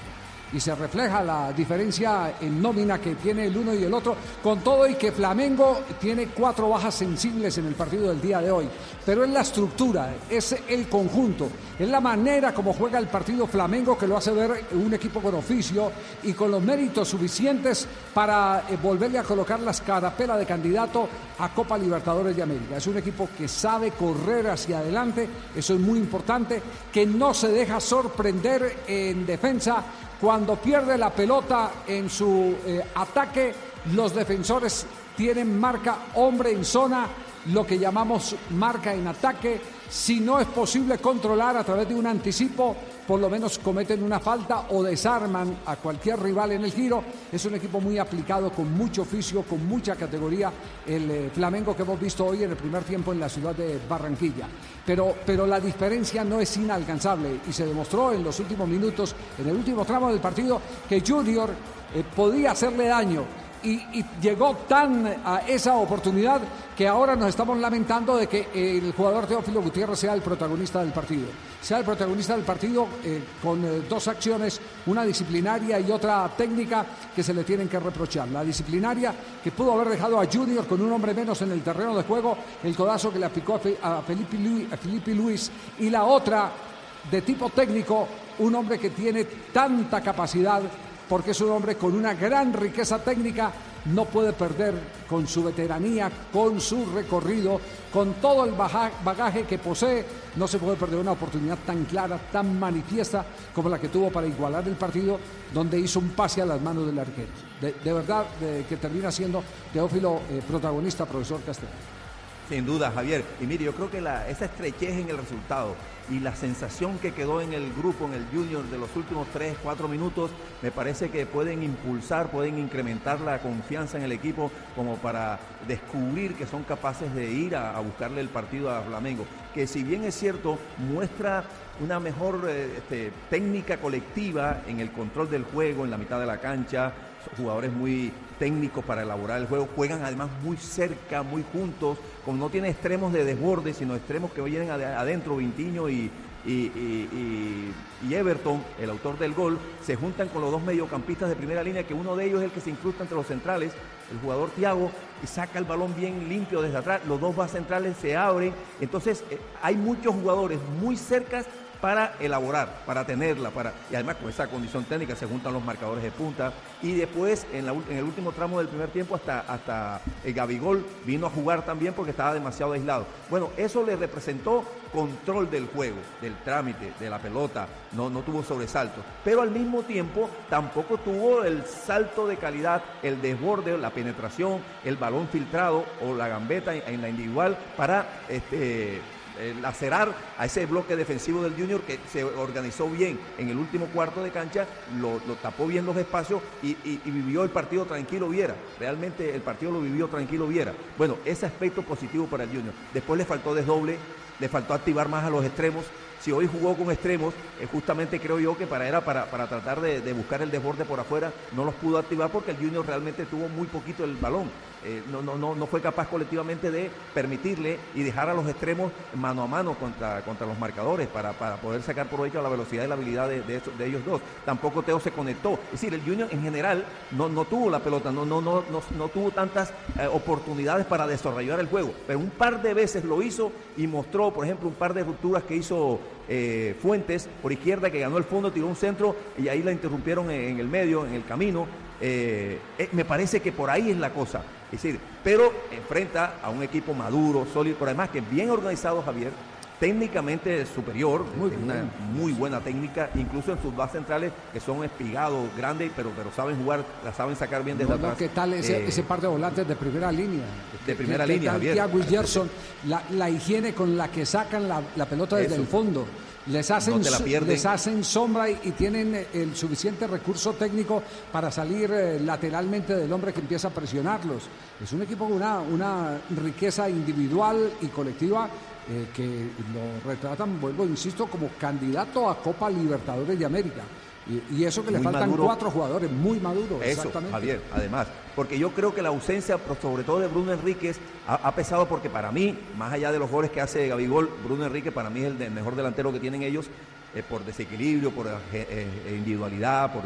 Y se refleja la diferencia en nómina que tiene el uno y el otro, con todo y que Flamengo tiene cuatro bajas sensibles en el partido del día de hoy. Pero es la estructura, es el conjunto, es la manera como juega el partido Flamengo que lo hace ver un equipo con oficio y con los méritos suficientes para eh, volverle a colocar la escarapela de candidato a Copa Libertadores de América. Es un equipo que sabe correr hacia adelante, eso es muy importante, que no se deja sorprender en defensa cuando pierde la pelota en su eh, ataque, los defensores tienen marca hombre en zona, lo que llamamos marca en ataque. Si no es posible controlar a través de un anticipo, por lo menos cometen una falta o desarman a cualquier rival en el giro. Es un equipo muy aplicado, con mucho oficio, con mucha categoría, el eh, Flamengo que hemos visto hoy en el primer tiempo en la ciudad de Barranquilla. Pero, pero la diferencia no es inalcanzable y se demostró en los últimos minutos, en el último tramo del partido, que Junior eh, podía hacerle daño y, llegó tan a esa oportunidad que ahora nos estamos lamentando de que el jugador Teófilo Gutiérrez sea el protagonista del partido. Sea el protagonista del partido eh, con eh, dos acciones, una disciplinaria y otra técnica que se le tienen que reprochar. La disciplinaria que pudo haber dejado a Junior con un hombre menos en el terreno de juego, el codazo que le aplicó a Felipe Luis y la otra de tipo técnico, un hombre que tiene tanta capacidad porque es un hombre con una gran riqueza técnica, no puede perder con su veteranía, con su recorrido, con todo el bagaje que posee, no se puede perder una oportunidad tan clara, tan manifiesta como la que tuvo para igualar el partido, donde hizo un pase a las manos del arquero. De, verdad que termina siendo Teófilo eh, protagonista, profesor Castellano. Sin duda, Javier. Y mire, yo creo que esa estrechez en el resultado y la sensación que quedó en el grupo, en el Junior, de los últimos 3, 4 minutos, me parece que pueden impulsar, pueden incrementar la confianza en el equipo como para descubrir que son capaces de ir a, buscarle el partido a Flamengo. Que si bien es cierto, muestra una mejor eh, este, técnica colectiva en el control del juego, en la mitad de la cancha, jugadores muy técnicos para elaborar el juego, juegan además muy cerca, muy juntos, como no tiene extremos de desborde, sino extremos que vienen ade- adentro, Vintiño y, y, y- Everton, el autor del gol, se juntan con los dos mediocampistas de primera línea, que uno de ellos es el que se incrusta entre los centrales, el jugador Thiago, y saca el balón bien limpio desde atrás, los dos más centrales se abren, entonces eh, hay muchos jugadores muy cercas para elaborar, para tenerla, para y además con esa condición técnica se juntan los marcadores de punta. Y después en, la en el último tramo del primer tiempo hasta hasta el Gabigol vino a jugar también porque estaba demasiado aislado. Bueno, eso le representó control del juego, del trámite, de la pelota, no, no tuvo sobresaltos, pero al mismo tiempo tampoco tuvo el salto de calidad, el desborde, la penetración, el balón filtrado o la gambeta en, en la individual para este lacerar a ese bloque defensivo del Junior que se organizó bien en el último cuarto de cancha, lo, tapó bien los espacios y- y vivió el partido tranquilo Viera. Realmente el partido lo vivió tranquilo Viera. Bueno, ese aspecto positivo para el Junior. Después le faltó desdoble, le faltó activar más a los extremos. Si hoy jugó con extremos, eh, justamente creo yo que para era para, para tratar de, de buscar el desborde por afuera, no los pudo activar porque el Junior realmente tuvo muy poquito el balón. Eh, no, no, no, no fue capaz colectivamente de permitirle y dejar a los extremos mano a mano contra, contra los marcadores para, para poder sacar provecho a la velocidad y la habilidad de, de, de ellos dos. Tampoco Teo se conectó. Es decir, el Junior en general no, no tuvo la pelota, no, no, no, no, no tuvo tantas eh, oportunidades para desarrollar el juego, pero un par de veces lo hizo y mostró, por ejemplo, un par de rupturas que hizo eh, Fuentes por izquierda, que ganó el fondo, tiró un centro y ahí la interrumpieron en, el medio, en el camino. Eh, eh, me parece que por ahí es la cosa. Es decir, pero enfrenta a un equipo maduro, sólido, pero además que bien organizado, Javier, técnicamente superior, Muy una muy buena técnica, incluso en sus bases centrales, que son espigados, grandes, pero, pero saben jugar, la saben sacar bien desde No, no, atrás. ¿Qué tal ese, Eh, ese par de volantes de primera línea? De primera ¿Qué- qué línea, tal Gerson, la, la higiene con la que sacan la, la pelota desde Eso. el fondo. Les hacen, No la les hacen sombra y, y tienen eh, el suficiente recurso técnico para salir eh, lateralmente del hombre que empieza a presionarlos. Es un equipo con una, una riqueza individual y colectiva eh, que lo retratan, vuelvo, insisto, como candidato a Copa Libertadores de América. Y, y eso que le faltan maduro. cuatro jugadores, muy maduros. Eso, exactamente. Javier, además, porque yo creo que la ausencia, sobre todo de Bruno Enríquez, ha, ha pesado porque para mí, más allá de los goles que hace Gabigol, Bruno Enrique para mí es el de- mejor delantero que tienen ellos, eh, por desequilibrio, por eh, eh, individualidad, por,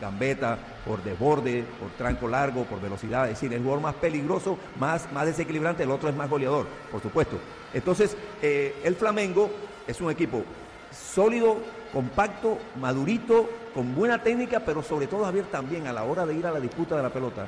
gambeta, por desborde, por tranco largo, por velocidad, es decir, el jugador más peligroso, más, más desequilibrante, el otro es más goleador, por supuesto. Entonces, el Flamengo es un equipo sólido, compacto, madurito, con buena técnica, pero sobre todo, Javier, también a la hora de ir a la disputa de la pelota,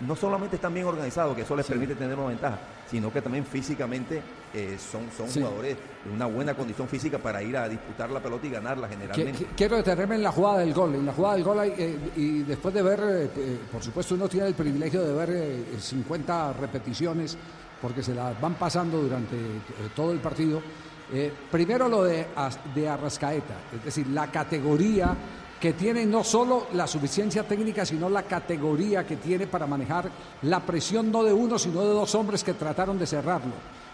no solamente están bien organizados, que eso les permite tener una ventaja, sino que también físicamente eh, son, son Sí. jugadores de una buena condición física para ir a disputar la pelota y ganarla generalmente. qui- Quiero detenerme en la jugada del gol. En la jugada del gol, hay, eh, y después de ver, eh, por supuesto, uno tiene el privilegio de ver eh, 50 repeticiones, porque se las van pasando durante todo el partido. Primero lo de, de Arrascaeta, es decir, la categoría que tiene no solo la suficiencia técnica, sino la categoría que tiene para manejar la presión no de uno, sino de dos hombres que trataron de cerrarlo.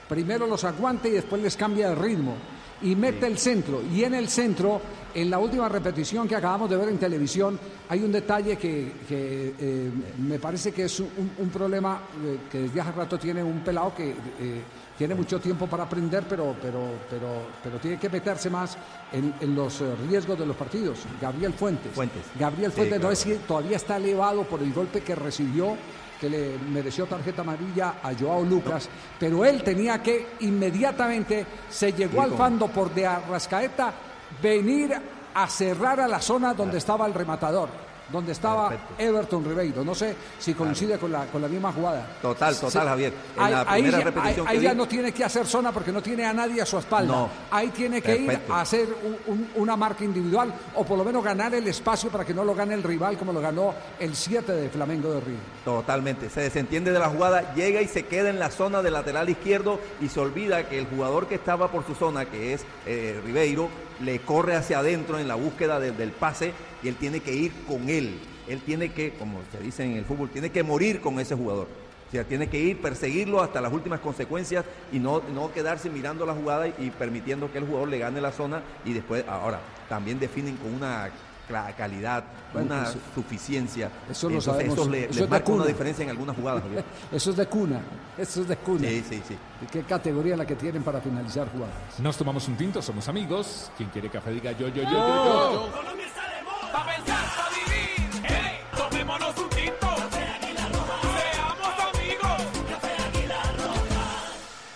Primero los aguanta y después les cambia de ritmo. y mete el centro. Y en el centro, en la última repetición que acabamos de ver en televisión, hay un detalle que, eh, me parece que es un, un problema eh, que desde hace rato tiene un pelado que eh, tiene mucho tiempo para aprender, pero, pero, pero, pero tiene que meterse más en, en los eh, riesgos de los partidos. Gabriel Fuentes. Fuentes. Gabriel Sí, Fuentes no claro. es que todavía está elevado por el golpe que recibió que le mereció tarjeta amarilla a Joao Lucas, pero él tenía que inmediatamente, se llegó al fando por de Arrascaeta, venir a cerrar a la zona donde estaba el rematador, donde estaba Perfecto. Everton Ribeiro. No sé si coincide con, la, con la misma jugada. Total, total, Sí. Javier. En Ahí, la ahí primera ya- repetición ahí que ya no tiene que hacer zona porque no tiene a nadie a su espalda. No. Ahí tiene que ir a hacer un- un- una marca individual o por lo menos ganar el espacio para que no lo gane el rival como lo ganó el 7 de Flamengo de Río. Totalmente, se desentiende de la jugada, llega y se queda en la zona del lateral izquierdo y se olvida que el jugador que estaba por su zona, que es eh, Ribeiro, le corre hacia adentro en la búsqueda de- del pase y él tiene que ir con él. Él tiene que, como se dice en el fútbol, tiene que morir con ese jugador. O sea, tiene que ir, perseguirlo hasta las últimas consecuencias y no, no quedarse mirando la jugada y permitiendo que el jugador le gane la zona y después, ahora, también definen con una cla- calidad, una suficiencia. eso lo Entonces, sabemos, Eso le, eso les es de marca una diferencia en algunas jugadas. [laughs] Eso es de cuna, eso es de cuna. Sí, sí, sí. ¿Y ¿Qué categoría la que tienen para finalizar jugadas? Nos tomamos un tinto, somos amigos. Quien quiere café diga yo, yo, yo, yo, yo.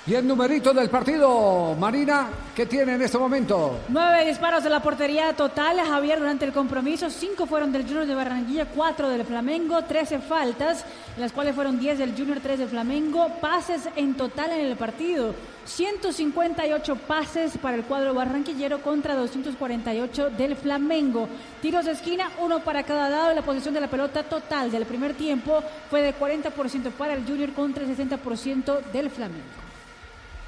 Y el numerito del partido, Marina, ¿qué tiene en este momento? Nueve disparos de la portería total, Javier, durante el compromiso. Cinco fueron del Junior de Barranquilla, cuatro del Flamengo, trece faltas, las cuales fueron 10 del Junior, tres del Flamengo. Pases en total en el partido. 158 pases para el cuadro barranquillero contra 248 del Flamengo. Tiros de esquina, uno para cada lado. La posición de la pelota total del primer tiempo fue de 40% para el Junior contra el 60% del Flamengo.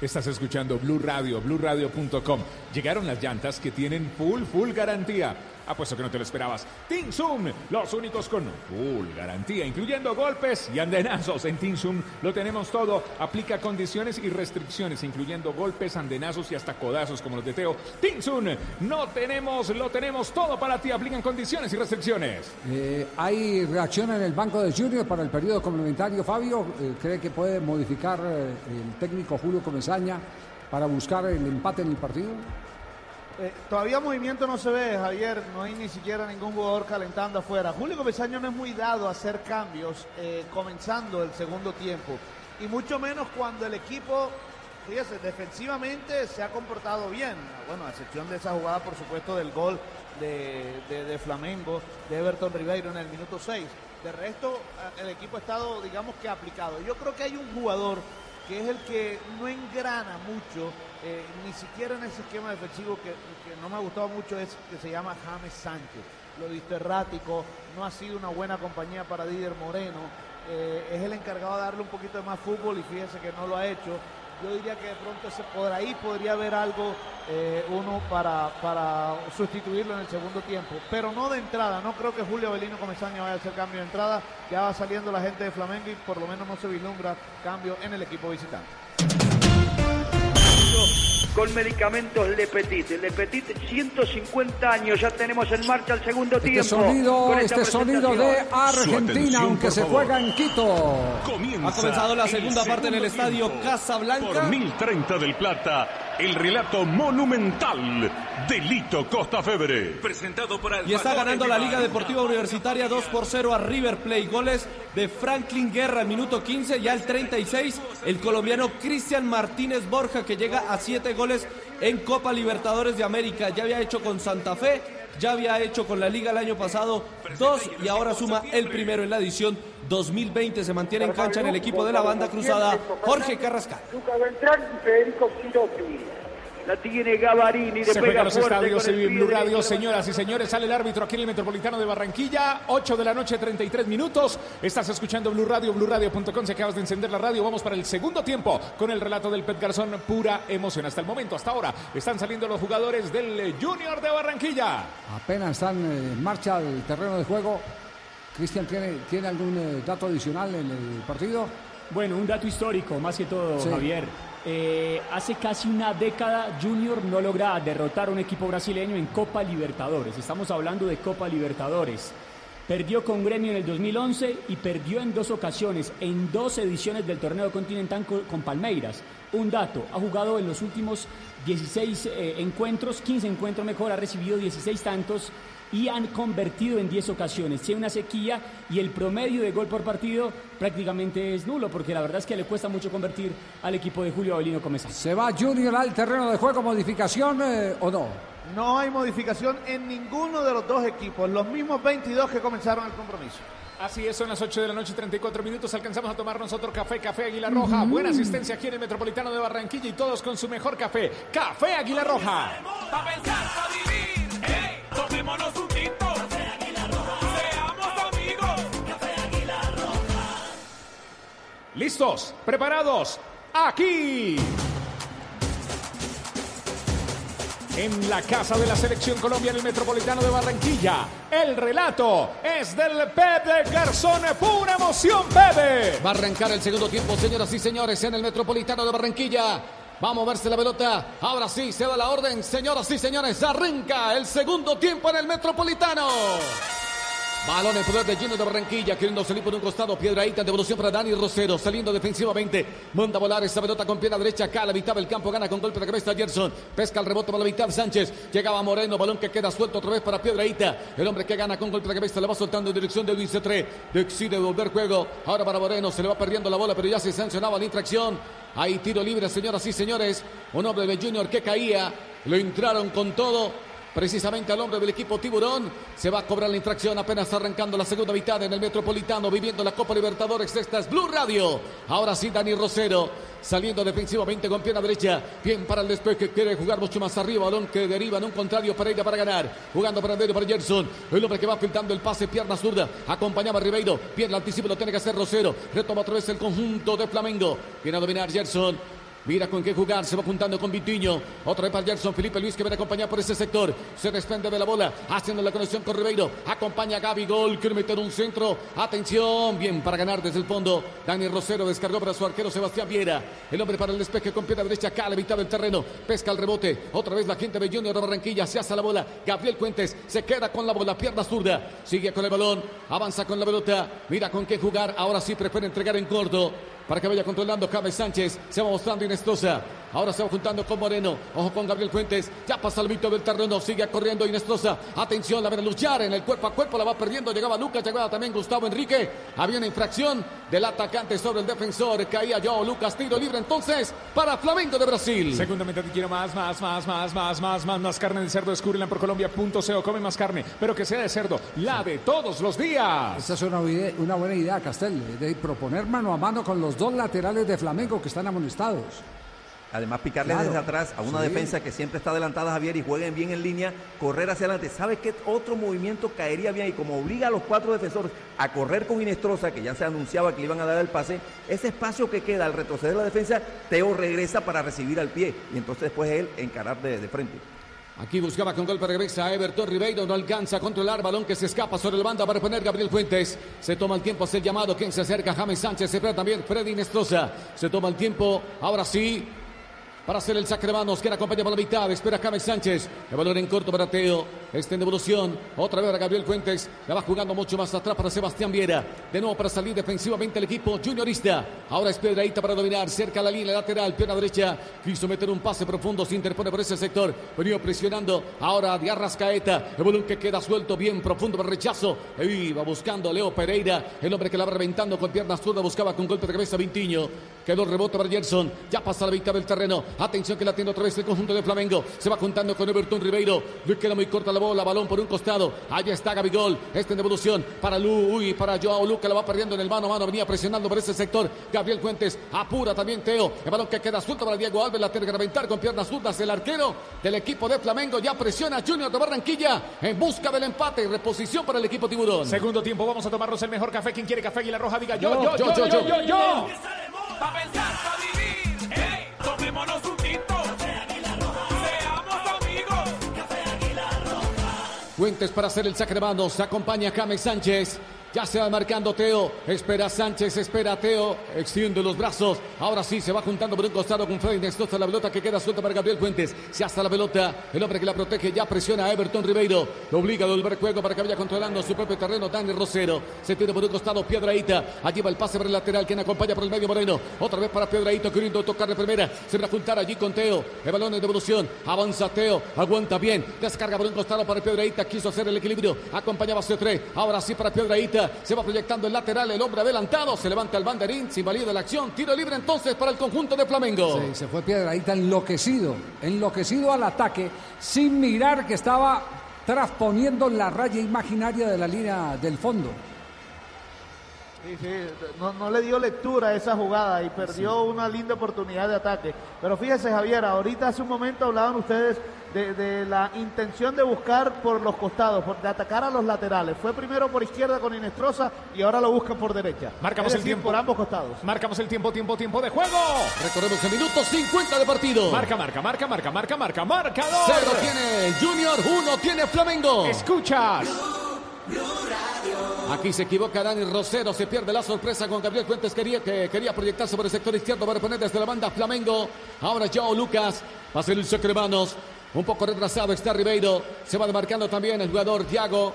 Estás escuchando Blue Radio, BlueRadio.com. Llegaron las llantas que tienen full, full garantía. Apuesto que no te lo esperabas. Tinsum, los únicos con full garantía, incluyendo golpes y andenazos. En Tinsum lo tenemos todo. Aplica condiciones y restricciones, incluyendo golpes, andenazos y hasta codazos como los de Teo. Tinsum, no tenemos, lo tenemos todo para ti. Aplican condiciones y restricciones. Eh, ¿Hay reacción en el banco de Junior para el periodo complementario, Fabio? Eh, ¿Cree que puede modificar eh, el técnico Julio Comesaña para buscar el empate en el partido? Eh, todavía movimiento no se ve, Javier. No hay ni siquiera ningún jugador calentando afuera. Julio Comesaña no es muy dado a hacer cambios eh, comenzando el segundo tiempo. Y mucho menos cuando el equipo, fíjese, defensivamente se ha comportado bien. Bueno, a excepción de esa jugada, por supuesto, del gol de, de- de Flamengo, de Everton Ribeiro en el minuto 6. De resto, eh, el equipo ha estado, digamos que aplicado. Yo creo que hay un jugador que es el que no engrana mucho, eh, ni siquiera en ese esquema defensivo que, no me ha gustado mucho, es que se llama James Sánchez. Lo he errático, no ha sido una buena compañía para Didier Moreno, eh, es el encargado de darle un poquito de más fútbol y fíjese que no lo ha hecho. Yo diría que de pronto ese, por ahí podría haber algo, eh, uno para, para sustituirlo en el segundo tiempo, pero no de entrada. No creo que Julio Avelino Comesaña vaya a hacer cambio de entrada. Ya va saliendo la gente de Flamengo y por lo menos no se vislumbra cambio en el equipo visitante. Con medicamentos Le Petit. Le Petit, 150 años, ya tenemos en marcha el segundo Este tiempo. sonido, este sonido de. Argentina, atención, aunque se juega en Quito. Comienza Ha comenzado la segunda parte en el estadio. Casablanca. Por 1030 del Plata, el relato monumental de Lito Costa Febre. Presentado por Y está ganando la. Liga Deportiva Universitaria 2 por 0 a River Plate. Goles de Franklin Guerra al minuto 15, ya al 36. El colombiano Cristian Martínez Borja que llega a 7 goles en Copa Libertadores de América. Ya había hecho con Santa Fe, ya había hecho con la Liga el año pasado dos y ahora suma el primero en la edición 2020. Se mantiene en cancha en el equipo de la banda cruzada Jorge Carrascal. Luca Beltrán y Federico. La tiene Gavarini, le Se pega juegan los estadios en Blue Radio, señoras y señores. Sale el árbitro aquí en el Metropolitano de Barranquilla. 8 de la noche, 33 minutos. Estás escuchando Blue Radio, BlueRadio.com. Se acabas de encender la radio. Vamos para el segundo tiempo con el relato del Pet Garzón. Pura emoción. Hasta el momento, hasta ahora, están saliendo los jugadores del Junior de Barranquilla. Apenas están eh, en marcha el terreno de juego. Cristian, ¿tiene, ¿tiene algún eh, dato adicional en el partido? Bueno, un dato histórico, más que todo, Sí. Javier. Eh, hace casi una década Junior no logra derrotar a un equipo brasileño en Copa Libertadores. Estamos hablando de Copa Libertadores. Perdió con Gremio en el 2011 y perdió en dos ocasiones, en dos ediciones del torneo continental con, Palmeiras. Un dato, ha jugado en los últimos 16 eh, encuentros, 15 encuentros mejor, ha recibido 16 tantos y han convertido en 10 ocasiones. Tiene una sequía y el promedio de gol por partido prácticamente es nulo, porque la verdad es que le cuesta mucho convertir al equipo de Julio Avelino Comesa. ¿Se va Junior al terreno de juego? ¿Modificación eh, o no? No hay modificación en ninguno de los dos equipos, los mismos 22 que comenzaron el compromiso. Así es, son las 8 de la noche, 34 minutos. Alcanzamos a tomarnos otro café, Café Águila Roja. Buena asistencia aquí en el Metropolitano de Barranquilla y todos con su mejor café, Café Águila Roja. Pa' pensar, pa' vivir. ¿Listos? ¿Preparados? Aquí. En la casa de la Selección Colombia en el Metropolitano de Barranquilla, el relato es del Pepe Garzón. Pura emoción, Pepe. Va a arrancar el segundo tiempo, señoras y señores, en el Metropolitano de Barranquilla. Va a moverse la pelota. Ahora sí, se da la orden. Señoras y señores, arranca el segundo tiempo en el Metropolitano. Balón en poder de Junior de Barranquilla, queriendo salir por un costado. Piedraíta, devolución para Dani Rosero, saliendo defensivamente. Manda a volar esa pelota con pierna derecha. Acá la mitad del campo, gana con golpe de cabeza Gerson. Pesca el rebote para la mitad Sánchez. Llegaba Moreno, balón que queda suelto otra vez para Piedraíta. El hombre que gana con golpe de cabeza le va soltando en dirección de Luis C3. Decide volver juego. Ahora para Moreno, se le va perdiendo la bola, pero ya se sancionaba la infracción. Hay tiro libre, señoras y señores. Un hombre de Junior que caía. Lo entraron con todo precisamente al hombre del equipo Tiburón. Se va a cobrar la infracción apenas arrancando la segunda mitad en el Metropolitano, viviendo la Copa Libertadores. Esta es Blue Radio. Ahora sí, Dani Rosero saliendo defensivamente con pierna derecha. Bien para el despeje, quiere jugar mucho más arriba. Balón que deriva en un contrario Pereira para ganar. Jugando para medio para Gerson. El hombre que va filtrando el pase, pierna zurda. Acompañaba a Ribeiro. El anticipo lo tiene que hacer Rosero. Retoma otra vez el conjunto de Flamengo. Viene a dominar Gerson. Mira con qué jugar, se va apuntando con Vitiño. Otra vez para Gerson, Felipe Luis que viene a acompañar por ese sector. Se desprende de la bola, haciendo la conexión con Ribeiro. Acompaña a Gaby Gol, quiere meter un centro. Atención, bien para ganar desde el fondo. Dani Rosero descargó para su arquero Sebastián Viera. El hombre para el despeje con pierna derecha acá a la mitad del terreno. Pesca el rebote. Otra vez la gente de Junior de Barranquilla se hace la bola. Gabriel Cuentes se queda con la bola, pierna zurda. Sigue con el balón, avanza con la pelota. Mira con qué jugar. Ahora sí prefiere entregar en corto para que vaya controlando James Sánchez. Se va mostrando Inestrosa. Ahora se va juntando con Moreno. Ojo con Gabriel Fuentes. Ya pasa el mito del terreno. Sigue corriendo Inestrosa. Atención, la van a luchar en el cuerpo a cuerpo. La va perdiendo. Llegaba Lucas. Llegaba también Gustavo Enrique. Había una infracción del atacante sobre el defensor. Caía Joao Lucas. Tiro libre entonces para Flamengo de Brasil. Segunda mitad quiero más, más, más, más, más, más, más, más carne de cerdo. Descúbrela por Colombia.co. Come más carne, pero que sea de cerdo. La de todos los días. Esta es una buena idea, Castel, de proponer mano a mano con los dos laterales de Flamengo que están amonestados. Además, picarle Claro. desde atrás a una Sí. defensa que siempre está adelantada, Javier, y jueguen bien en línea, correr hacia adelante. ¿Sabe qué otro movimiento caería bien? Y como obliga a los cuatro defensores a correr con Inestrosa, que ya se anunciaba que le iban a dar el pase, ese espacio que queda al retroceder la defensa, Teo regresa para recibir al pie. Y entonces después él encarar de, de frente. Aquí buscaba con golpe de cabeza a Everton Ribeiro, no alcanza a controlar, balón que se escapa sobre el banda para poner Gabriel Fuentes. Se toma el tiempo, hace el llamado, quien se acerca, James Sánchez, se espera también Freddy Nestroza. Se toma el tiempo, ahora sí, para hacer el saque de manos, que acompaña por la mitad, espera James Sánchez, el balón en corto para Teo, este en devolución, otra vez para Gabriel Fuentes, la va jugando mucho más atrás para Sebastián Viera, de nuevo para salir defensivamente el equipo juniorista, ahora es Piedraíta para dominar, cerca a la línea lateral, pierna derecha, quiso meter un pase profundo, se interpone por ese sector, venía presionando, ahora de Arrascaeta, el balón que queda suelto, bien profundo para rechazo, iba buscando Leo Pereira, el hombre que la va reventando con piernas zurda, buscaba con golpe de cabeza Vintiño, quedó el rebote para Gerson, ya pasa la mitad del terreno, atención que la tiene otra vez el conjunto de Flamengo, se va juntando con Everton Ribeiro, le queda muy corta la bola, balón por un costado, allá está Gabigol, este en devolución para Lu, uy, para Joao Luca, la va perdiendo en el mano a mano, venía presionando por ese sector, Gabriel Fuentes, apura también Teo, el balón que queda suelto para Diego Alves, la tiene que reventar con piernas zurdas, el arquero del equipo de Flamengo. Ya presiona Junior de Barranquilla en busca del empate y reposición para el equipo Tiburón. Segundo tiempo, vamos a tomarnos el mejor café. ¿Quién quiere café Águila Roja? Diga yo, Yo, yo, yo, yo, yo, yo, yo, yo. Pa' pensar, pa' vivir. Tomémonos un tinto. Fuentes para hacer el de manos. Acompaña a James Sánchez. Ya se va marcando Teo. Espera Sánchez, espera Teo. Extiende los brazos. Ahora sí se va juntando por un costado con Freddy Nestosa. La pelota que queda suelta para Gabriel Fuentes. Se hasta la pelota. El hombre que la protege ya presiona a Everton Ribeiro. Lo obliga a volver juego para que vaya controlando su propio terreno. Dani Rosero. Se tira por un costado Piedraíta. Allí va el pase por el lateral. Quien acompaña por el medio Moreno. Otra vez para Piedraíta. Queriendo tocar de primera. Se va a juntar allí con Teo. El balón de devolución. Avanza Teo. Aguanta bien. Descarga por un costado para Piedraíta. Quiso hacer el equilibrio. Acompañaba a C3. Ahora sí para Piedraíta. Se va proyectando el lateral, el hombre adelantado, se levanta el banderín, se invalida la acción, tiro libre entonces para el conjunto de Flamengo. Sí, se fue Piedradita enloquecido, enloquecido al ataque, sin mirar que estaba transponiendo la raya imaginaria de la línea del fondo. Sí, sí, no, no le dio lectura a esa jugada y perdió una linda oportunidad de ataque. Pero fíjese, Javier, ahorita hace un momento hablaban ustedes de, de la intención de buscar por los costados, por, de atacar a los laterales. Fue primero por izquierda con Inestrosa y ahora lo buscan por derecha. Marcamos Es el decir, tiempo. por ambos costados. Marcamos el tiempo, tiempo, tiempo de juego. Recordemos el minuto 50 de partido. Marca, marca, marca, marca, marca, marca, marcador. Cero tiene Junior, uno tiene Flamengo. Escuchas. Aquí se equivoca Dani Rosero, se pierde la sorpresa con Gabriel Fuentes, quería, que quería proyectarse por el sector izquierdo para poner desde la banda Flamengo. Ahora Joao Lucas, va a ser el saque de manos. Un poco retrasado está Ribeiro, se va demarcando también el jugador Thiago.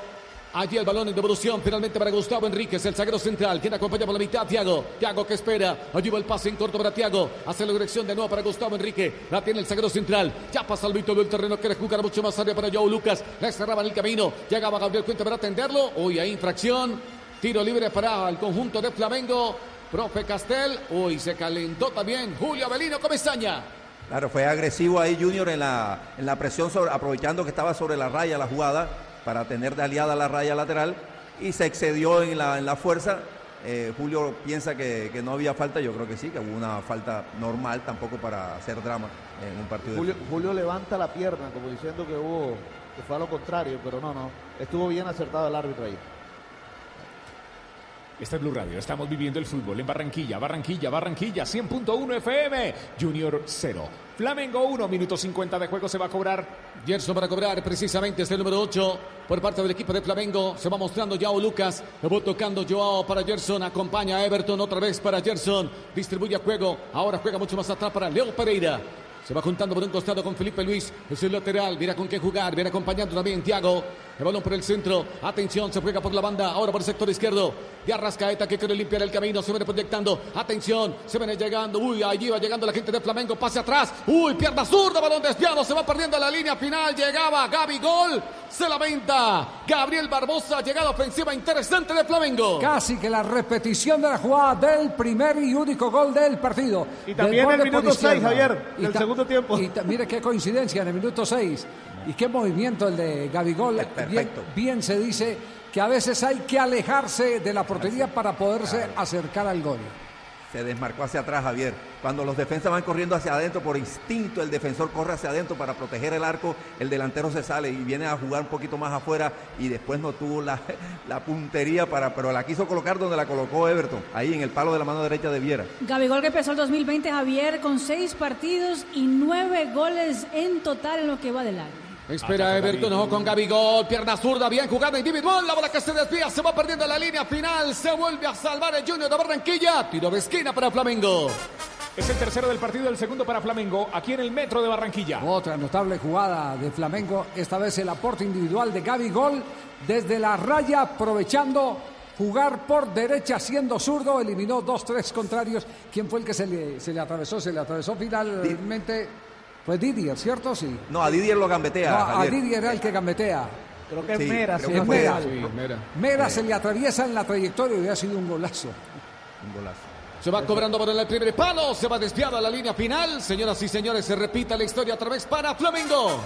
Allí el balón en devolución finalmente para Gustavo Enríquez, el zaguero central, quien acompaña por la mitad Thiago. Thiago que espera, allí va el pase en corto para Thiago. Hace la dirección de nuevo para Gustavo Enrique. La tiene el zaguero central. Ya pasa el Vito del terreno, quiere jugar mucho más área para Joao Lucas. Le cerraban el camino. Llegaba Gabriel Cuenta para atenderlo. Uy, hay infracción. Tiro libre para el conjunto de Flamengo. Profe Castel. Uy, se calentó también Julio Avelino Comesaña. Claro, fue agresivo ahí Junior en la, en la presión, sobre- aprovechando que estaba sobre la raya la jugada para tener de aliada la raya lateral y se excedió en la, en la fuerza. Eh, Julio piensa que, que no había falta, yo creo que sí, que hubo una falta normal, tampoco para hacer drama en un partido. Julio. Julio levanta la pierna como diciendo que hubo que fue a lo contrario, pero no, no. Estuvo bien acertado el árbitro ahí. Este es Blue Radio. Estamos viviendo el fútbol en Barranquilla, Barranquilla, Barranquilla, 100.1 FM. Junior 0. Flamengo 1, minuto 50 de juego se va a cobrar. Gerson para cobrar precisamente es el número 8 por parte del equipo de Flamengo. Se va mostrando Joao Lucas. Va tocando Joao para Gerson. Acompaña a Everton otra vez para Gerson. Distribuye a juego. Ahora juega mucho más atrás para Leo Pereira. Se va juntando por un costado con Felipe Luis. Es el lateral. Mira con qué jugar. Viene acompañando también Thiago. El balón por el centro. Atención, se juega por la banda. Ahora por el sector izquierdo. De Arrascaeta que quiere limpiar el camino. Se viene proyectando. Atención. Se viene llegando. Uy, allí va llegando la gente de Flamengo. Pase atrás. Uy, pierna zurda. Balón desviado. Se va perdiendo la línea final. Llegaba Gaby Gol. Se la venta. Gabriel Barbosa. Llegada ofensiva interesante de Flamengo. Casi que la repetición de la jugada del primer y único gol del partido. Y también Del el minuto seis, izquierda. Javier, Y del ta- segundo tiempo. Y mire qué coincidencia en el minuto 6. Y qué movimiento el de Gabigol. Bien, perfecto. bien se dice que a veces hay que alejarse de la portería para poderse acercar al gol. Se desmarcó hacia atrás Javier. Cuando los defensas van corriendo hacia adentro, por instinto el defensor corre hacia adentro para proteger el arco, el delantero se sale y viene a jugar un poquito más afuera y después no tuvo la, [laughs] puntería para, pero la quiso colocar donde la colocó Everton, ahí en el palo de la mano derecha de Viera. Gabigol que empezó el 2020, Javier, con seis partidos y nueve goles en total en lo que va del año. Espera Everton, ojo con Gabigol, pierna zurda, bien jugada individual, la bola que se desvía, se va perdiendo la línea final, se vuelve a salvar el Junior de Barranquilla, tiro de esquina para Flamengo. Es el tercero del partido, el segundo para Flamengo, aquí en el metro de Barranquilla. Otra notable jugada de Flamengo, esta vez el aporte individual de Gaby Gol desde la raya, aprovechando jugar por derecha siendo zurdo, eliminó dos, tres contrarios. ¿Quién fue el que se le, se le atravesó? Se le atravesó finalmente, fue Didier, ¿cierto? Sí. No, a Didier lo gambetea. No, a. Didier era el que gambetea. Creo que es Mera, sí, es Mera. Sí, mira. Mera se le atraviesa en la trayectoria y hubiera sido un golazo. Un golazo. Se va cobrando por el primer palo, se va desviado a la línea final. Señoras y señores, se repita la historia otra vez para Flamengo.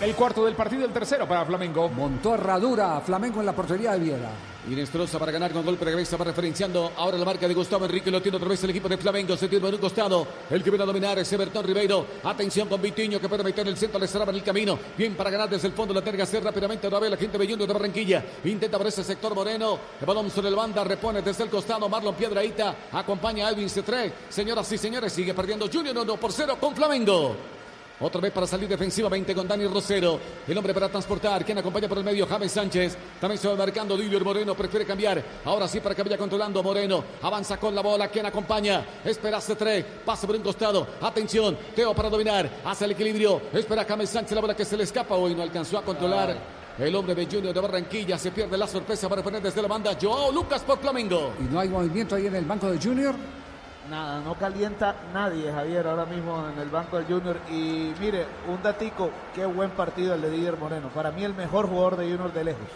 El cuarto del partido, el tercero para Flamengo. Montó herradura Flamengo en la portería de Viera. Inestrosa para ganar con golpe de cabeza, va referenciando ahora la marca de Gustavo Enrique, lo tiene otra vez el equipo de Flamengo, se tiene en un costado, el que viene a dominar es Everton Ribeiro, atención con Vitiño que puede meter en el centro, le cerraba en el camino, bien para ganar desde el fondo, la que hacer rápidamente otra vez la gente de Junior de Barranquilla, intenta por ese sector Moreno, el balón sobre el banda, repone desde el costado, Marlon Piedraíta, acompaña a Edwin Cetré, señoras y señores, sigue perdiendo Junior 1 por 0 con Flamengo. Otra vez para salir defensivamente con Dani Rosero. El hombre para transportar. Quien acompaña por el medio, James Sánchez. También se va marcando Dilio Moreno. Prefiere cambiar. Ahora sí para que vaya controlando Moreno. Avanza con la bola. Quien acompaña. Espera C3. Pasa por un costado. Atención. Teo para dominar. Hace el equilibrio. Espera James Sánchez. La bola que se le escapa. Hoy no alcanzó a controlar. El hombre de Junior de Barranquilla se pierde la sorpresa para poner desde la banda Joao Lucas por Flamengo. Y no hay movimiento ahí en el banco de Junior. Nada, no calienta nadie, Javier, ahora mismo en el banco del Junior. Y mire, un datico, qué buen partido el de Didier Moreno. Para mí el mejor jugador de Junior de lejos.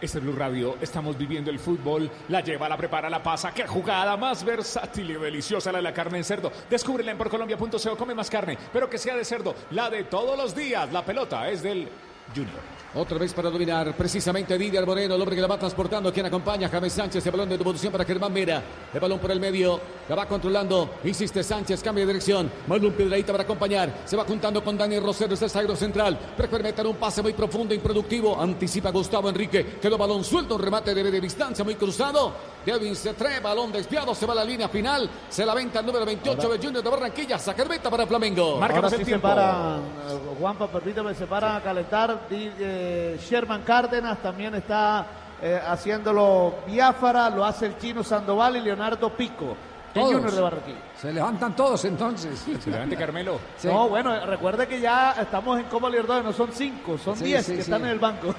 Este es Blue Radio, estamos viviendo el fútbol, la lleva, la prepara, la pasa, qué jugada más versátil y deliciosa la de la carne en cerdo. Descúbrela en porcolombia.co, come más carne, pero que sea de cerdo, la de todos los días. La pelota es del Junior. Otra vez para dominar, precisamente Didier Moreno, el hombre que la va transportando, quien acompaña, James Sánchez, el balón de devolución para Germán Mera, el balón por el medio, la va controlando, insiste Sánchez, cambia de dirección, Marlon Piedraíta para acompañar, se va juntando con Daniel Rosero, es el zaguero central, prefiere meter un pase muy profundo, improductivo, anticipa Gustavo Enrique, quedó balón suelto, un remate de, de distancia muy cruzado, Kevin se trae, balón desviado, se va a la línea final, se la venta el número 28 de Junior de Barranquilla, saca el meta para Flamengo. Ahora sí se paran, eh, Juanpa, permítame, se paran a calentar. Eh, Sherman Cárdenas también está eh, haciéndolo Biafara, lo hace el chino Sandoval y Leonardo Pico. El Todos. Junior de Barranquilla. Se levantan todos entonces. Se levante Carmelo. [laughs] Sí. No, bueno, recuerde que ya estamos en Copa Libertadores, no son cinco, son Sí, diez sí, que sí. están en el banco.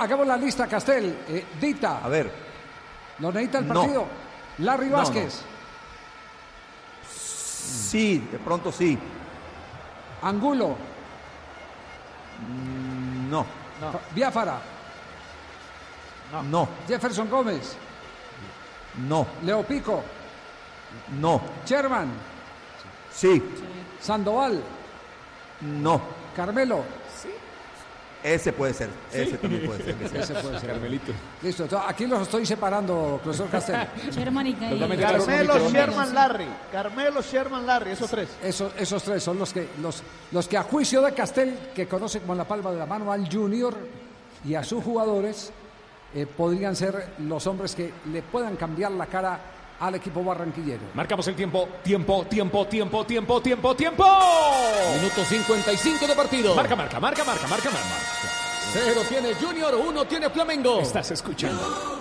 Hagamos la lista, Castel. Eh, Dita. A ver, ¿Lo necesita el No. partido? Larry No, no. Vázquez. sí, de pronto sí. Angulo. Mm, No, Biafara. no, Jefferson Gómez. no, Leo Pico. no, Sherman. sí, Sandoval. no. Carmelo. Ese puede ser, ese también puede ser. [laughs] Ese puede ser. Carmelito. Listo, entonces, aquí los estoy separando, profesor Castel. [laughs] Sherman y Carmelo, Sherman, Larry. Carmelo, Sherman, Larry, esos tres. Esos, esos tres son los que, los, los que a juicio de Castel, que conoce como la palma de la mano al Junior y a sus jugadores, eh, podrían ser los hombres que le puedan cambiar la cara al equipo barranquillero. Marcamos el tiempo, tiempo, tiempo, tiempo, tiempo, tiempo, tiempo. Minuto 55 de partido. Marca, marca, marca, marca, marca, marca. Cero tiene Junior, uno tiene Flamengo. Estás escuchando.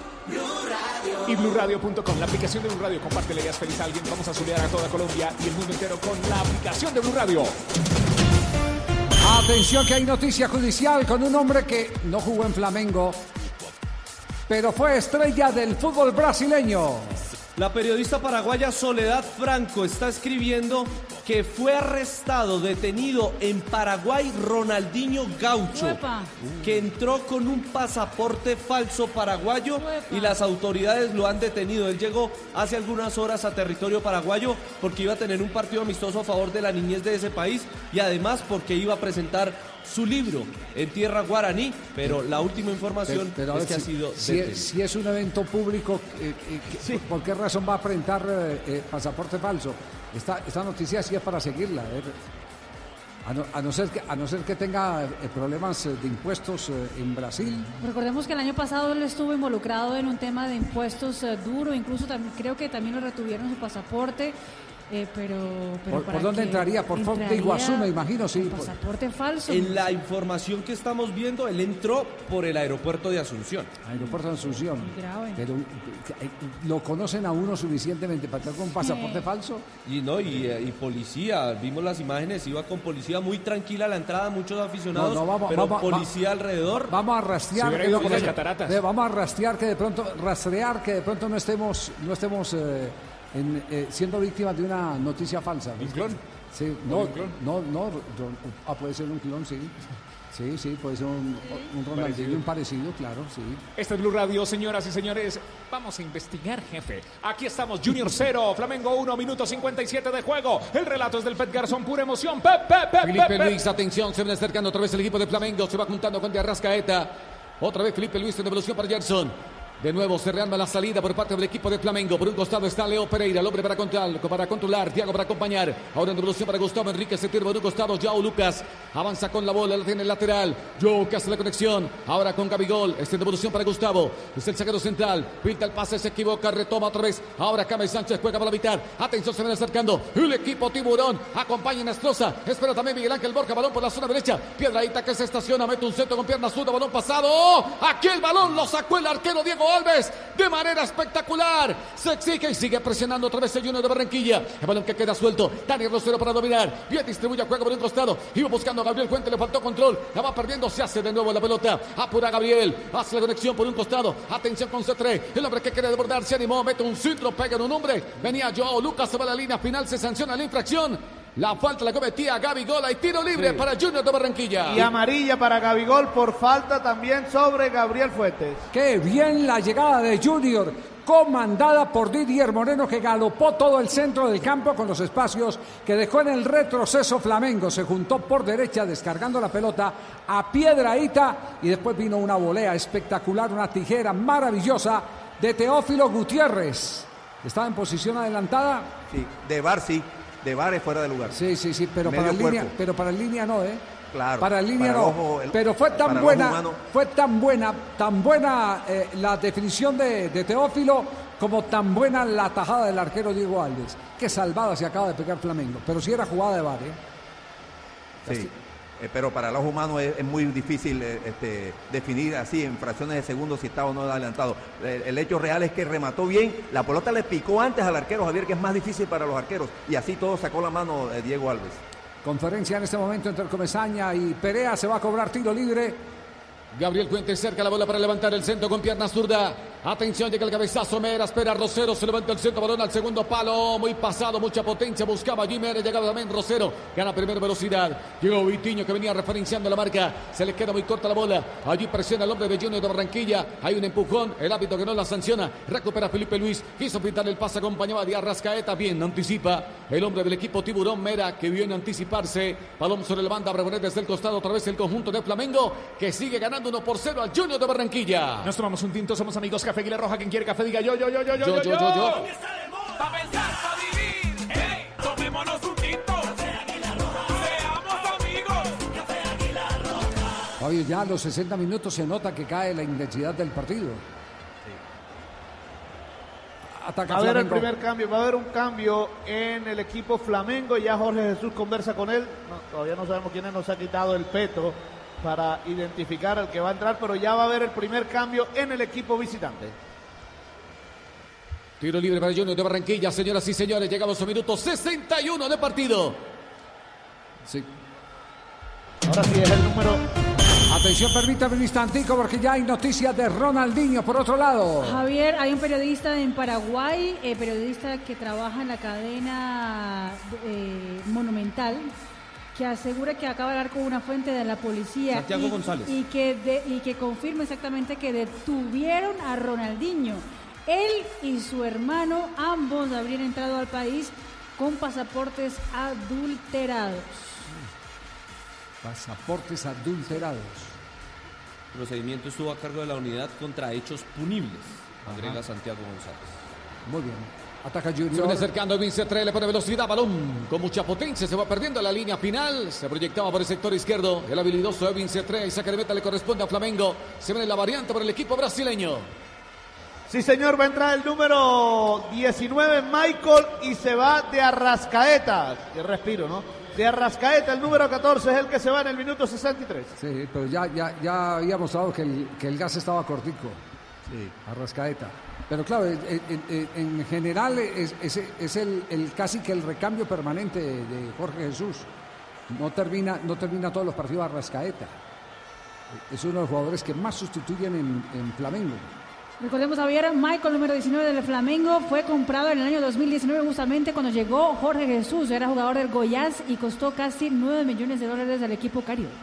Y BlueRadio.com, la aplicación de Blue Radio. Compártele y haz feliz a alguien. Vamos a solear a toda Colombia y el mundo entero con la aplicación de Blue Radio. Atención que hay noticia judicial con un hombre que no jugó en Flamengo, pero fue estrella del fútbol brasileño. La periodista paraguaya Soledad Franco está escribiendo que fue arrestado, detenido en Paraguay Ronaldinho Gaucho, Uepa. que entró con un pasaporte falso paraguayo Uepa. y las autoridades lo han detenido. Él llegó hace algunas horas a territorio paraguayo porque iba a tener un partido amistoso a favor de la niñez de ese país y además porque iba a presentar su libro en tierra guaraní, pero la última información Pero es que si, ha sido si es, si es un evento público, eh, eh, que- ¿por qué razón va a presentar eh, eh, pasaporte falso? Esta, esta noticia sí es para seguirla. a no, a no ser que, a no ser que tenga eh, problemas eh, de impuestos eh, en Brasil. Recordemos que el año pasado él estuvo involucrado en un tema de impuestos eh, duro, incluso también, creo que también lo retuvieron su pasaporte, eh, pero, pero ¿Por, ¿para por dónde entraría? Por Fort de Iguazú, me imagino, sí. con por- pasaporte falso. En la información que estamos viendo, él entró por el aeropuerto de Asunción. Aeropuerto de Asunción. Muy grave. Pero eh, ¿lo conocen a uno suficientemente para estar con pasaporte Sí. falso? Y no, y, eh, y policía, vimos las imágenes, iba con policía muy tranquila a la entrada, muchos aficionados, No, no, vamos- pero vamos- policía alrededor. Vamos a rastrear. Que que- eh, vamos a rastrear que de pronto, rastrear que de pronto no estemos, no estemos eh, en, eh, siendo víctimas de una noticia falsa. ¿Un clon? Sí, no, no, no, ah, puede ser un clon, sí. Sí, sí, puede ser un, un Ronaldinho, un parecido, claro, sí. Este es Blue Radio, señoras y señores. Vamos a investigar, jefe. Aquí estamos, Junior 0, Flamengo 1, minuto 57 de juego. El relato es del Pet Garzón, pura emoción. Pep, pep, pep, Felipe pep, pep. Luis, atención, se viene acercando otra vez el equipo de Flamengo, se va juntando con de Arrascaeta. Otra vez Felipe Luis en devolución para Gerson. De nuevo se rearma la salida por parte del equipo de Flamengo. Por un costado está Leo Pereira, el hombre para controlar, para para acompañar. Ahora en devolución para Gustavo Enrique, se tira por un costado. Joao Lucas avanza con la bola, la tiene el lateral. Joao que hace la conexión. Ahora con Gabigol, está en devolución para Gustavo. Es el saquero central. Pinta el pase, se equivoca, retoma otra vez. Ahora Came Sánchez juega para la mitad. Atención, se viene acercando. El equipo Tiburón acompaña en Estroza. Espera también Miguel Ángel Borja, balón por la zona derecha. Piedraíta que se estaciona, mete un centro con pierna zurda, balón pasado. Aquí el balón lo sacó el arquero Diego Alves de manera espectacular. Se exige y sigue presionando otra vez el Junior de Barranquilla. El balón que queda suelto. Dani Rosero para dominar. Bien distribuye juego por un costado. Iba buscando a Gabriel Fuente, le faltó control. La va perdiendo, se hace de nuevo la pelota. Apura Gabriel. Hace la conexión por un costado. Atención con C3. El hombre que quiere desbordar se animó. Mete un centro, pega en un hombre. Venía Joao Lucas, se va a la línea final. Se sanciona la infracción. La falta la cometía Gaby Gola y tiro libre para Junior de Barranquilla. Y amarilla para Gabigol por falta también sobre Gabriel Fuentes. Qué bien la llegada de Junior, comandada por Didier Moreno, que galopó todo el centro del campo con los espacios que dejó en el retroceso Flamengo. Se juntó por derecha descargando la pelota a Piedraíta y después vino una volea espectacular, una tijera maravillosa de Teófilo Gutiérrez. Estaba en posición adelantada. Sí, de Barci, de Bar es fuera de lugar. Sí, sí, sí, pero Medio para línea, pero para línea no, ¿eh? Claro. Para línea para no. ojo- el- pero fue tan buena, humano. fue tan buena, tan buena eh, la definición de, de Teófilo como tan buena la tajada del arquero Diego Alves. Qué salvada se acaba de pegar Flamengo. Pero sí era jugada de bar, ¿eh? Sí. Eh, pero para el ojo humano es, es muy difícil eh, este, definir así en fracciones de segundos si está o no adelantado. El, el hecho real es que remató bien, la pelota le picó antes al arquero Javier, que es más difícil para los arqueros, y así todo sacó la mano eh, Diego Alves. Conferencia en este momento entre Comesaña y Perea. Se va a cobrar tiro libre. Gabriel Fuentes cerca la bola para levantar el centro con pierna zurda. Atención, llega el cabezazo. Mera espera Rosero. Se levanta el centro, balón al segundo palo. Muy pasado, mucha potencia. Buscaba Jiménez. Llegaba también Rosero. Gana primera velocidad. Llegó Vitiño que venía referenciando la marca. Se le queda muy corta la bola. Allí presiona el hombre de Junior de Barranquilla. Hay un empujón. El árbitro que no la sanciona. Recupera Felipe Luis. Quiso pintar el pase. Acompañaba de Arrascaeta. Bien, anticipa. El hombre del equipo Tiburón Mera que viene a anticiparse. Balón sobre la banda. Brabonet desde el costado. Otra vez el conjunto de Flamengo que sigue ganando 1 por 0 al Junior de Barranquilla. Nos tomamos un tinto, somos amigos Café Aguilar Roja. Quien quiere café, diga yo, yo, yo, yo, yo, Yo, yo, yo, yo. Pa' pensar, pa' vivir. Hey, tomémonos un tinto. Seamos amigos. Fabio, ya a los 60 minutos se nota que cae la intensidad del partido. Ataca Va a haber el primer cambio, va a haber un cambio en el equipo Flamengo. Ya Jorge Jesús conversa con él. No, todavía no sabemos quién nos ha quitado el peto para identificar al que va a entrar, pero ya va a haber el primer cambio en el equipo visitante. Tiro libre para Junior de Barranquilla, señoras y señores. Llegamos a minuto 61 de partido. Sí. Ahora sí es el número. Atención, permítame un instantico porque ya hay noticias de Ronaldinho por otro lado. Javier, hay un periodista en Paraguay, eh, periodista que trabaja en la cadena eh, Monumental, que asegura que acaba de hablar con una fuente de la policía Santiago y, González. y que de- y que confirma exactamente que detuvieron a Ronaldinho. Él y su hermano ambos habrían entrado al país con pasaportes adulterados. Pasaportes adulterados. El procedimiento estuvo a cargo de la unidad contra hechos punibles, agrega Santiago González. Muy bien. Ataca Se viene Junior. acercando Edwin C3, le pone velocidad, balón con mucha potencia, se va perdiendo la línea final, se proyectaba por el sector izquierdo, el habilidoso C3, saque de meta le corresponde a Flamengo, se viene la variante por el equipo brasileño. Sí, señor, va a entrar el número 19, Michael, y se va de Arrascaeta. Qué respiro, ¿no? De Arrascaeta, el número 14 es el que se va en el minuto 63. Sí, pero ya, ya, ya había mostrado que el, que el gas estaba cortico. Sí. Arrascaeta. Pero claro, en, en- en- en general es, el, casi que el recambio permanente de, Jorge Jesús. No termina, no termina todos los partidos Arrascaeta. Es uno de los jugadores que más sustituyen en, en Flamengo. Recordemos, Javier, Michael, número 19 del Flamengo, fue comprado en el año 2019 justamente cuando llegó Jorge Jesús. Era jugador del Goiás y costó casi 9 millones de dólares al equipo carioca.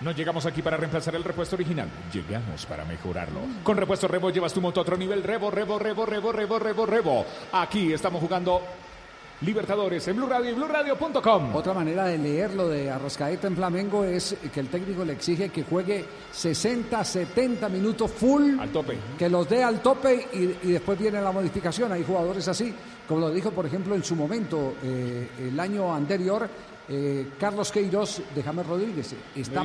No llegamos aquí para reemplazar el repuesto original, llegamos para mejorarlo. Con repuesto Rebo llevas tu moto a otro nivel. Rebo, Rebo, Rebo, Rebo, Rebo, Rebo, Rebo. Aquí estamos jugando Libertadores en Blue Radio y BlueRadio.com. Otra manera de leer lo de Arrascaeta en Flamengo es que el técnico le exige que juegue 60, 70 minutos full. Al tope. Que los dé al tope y, y después viene la modificación. Hay jugadores así, como lo dijo, por ejemplo, en su momento, eh, el año anterior, eh, Carlos Queiroz de James Rodríguez. Está,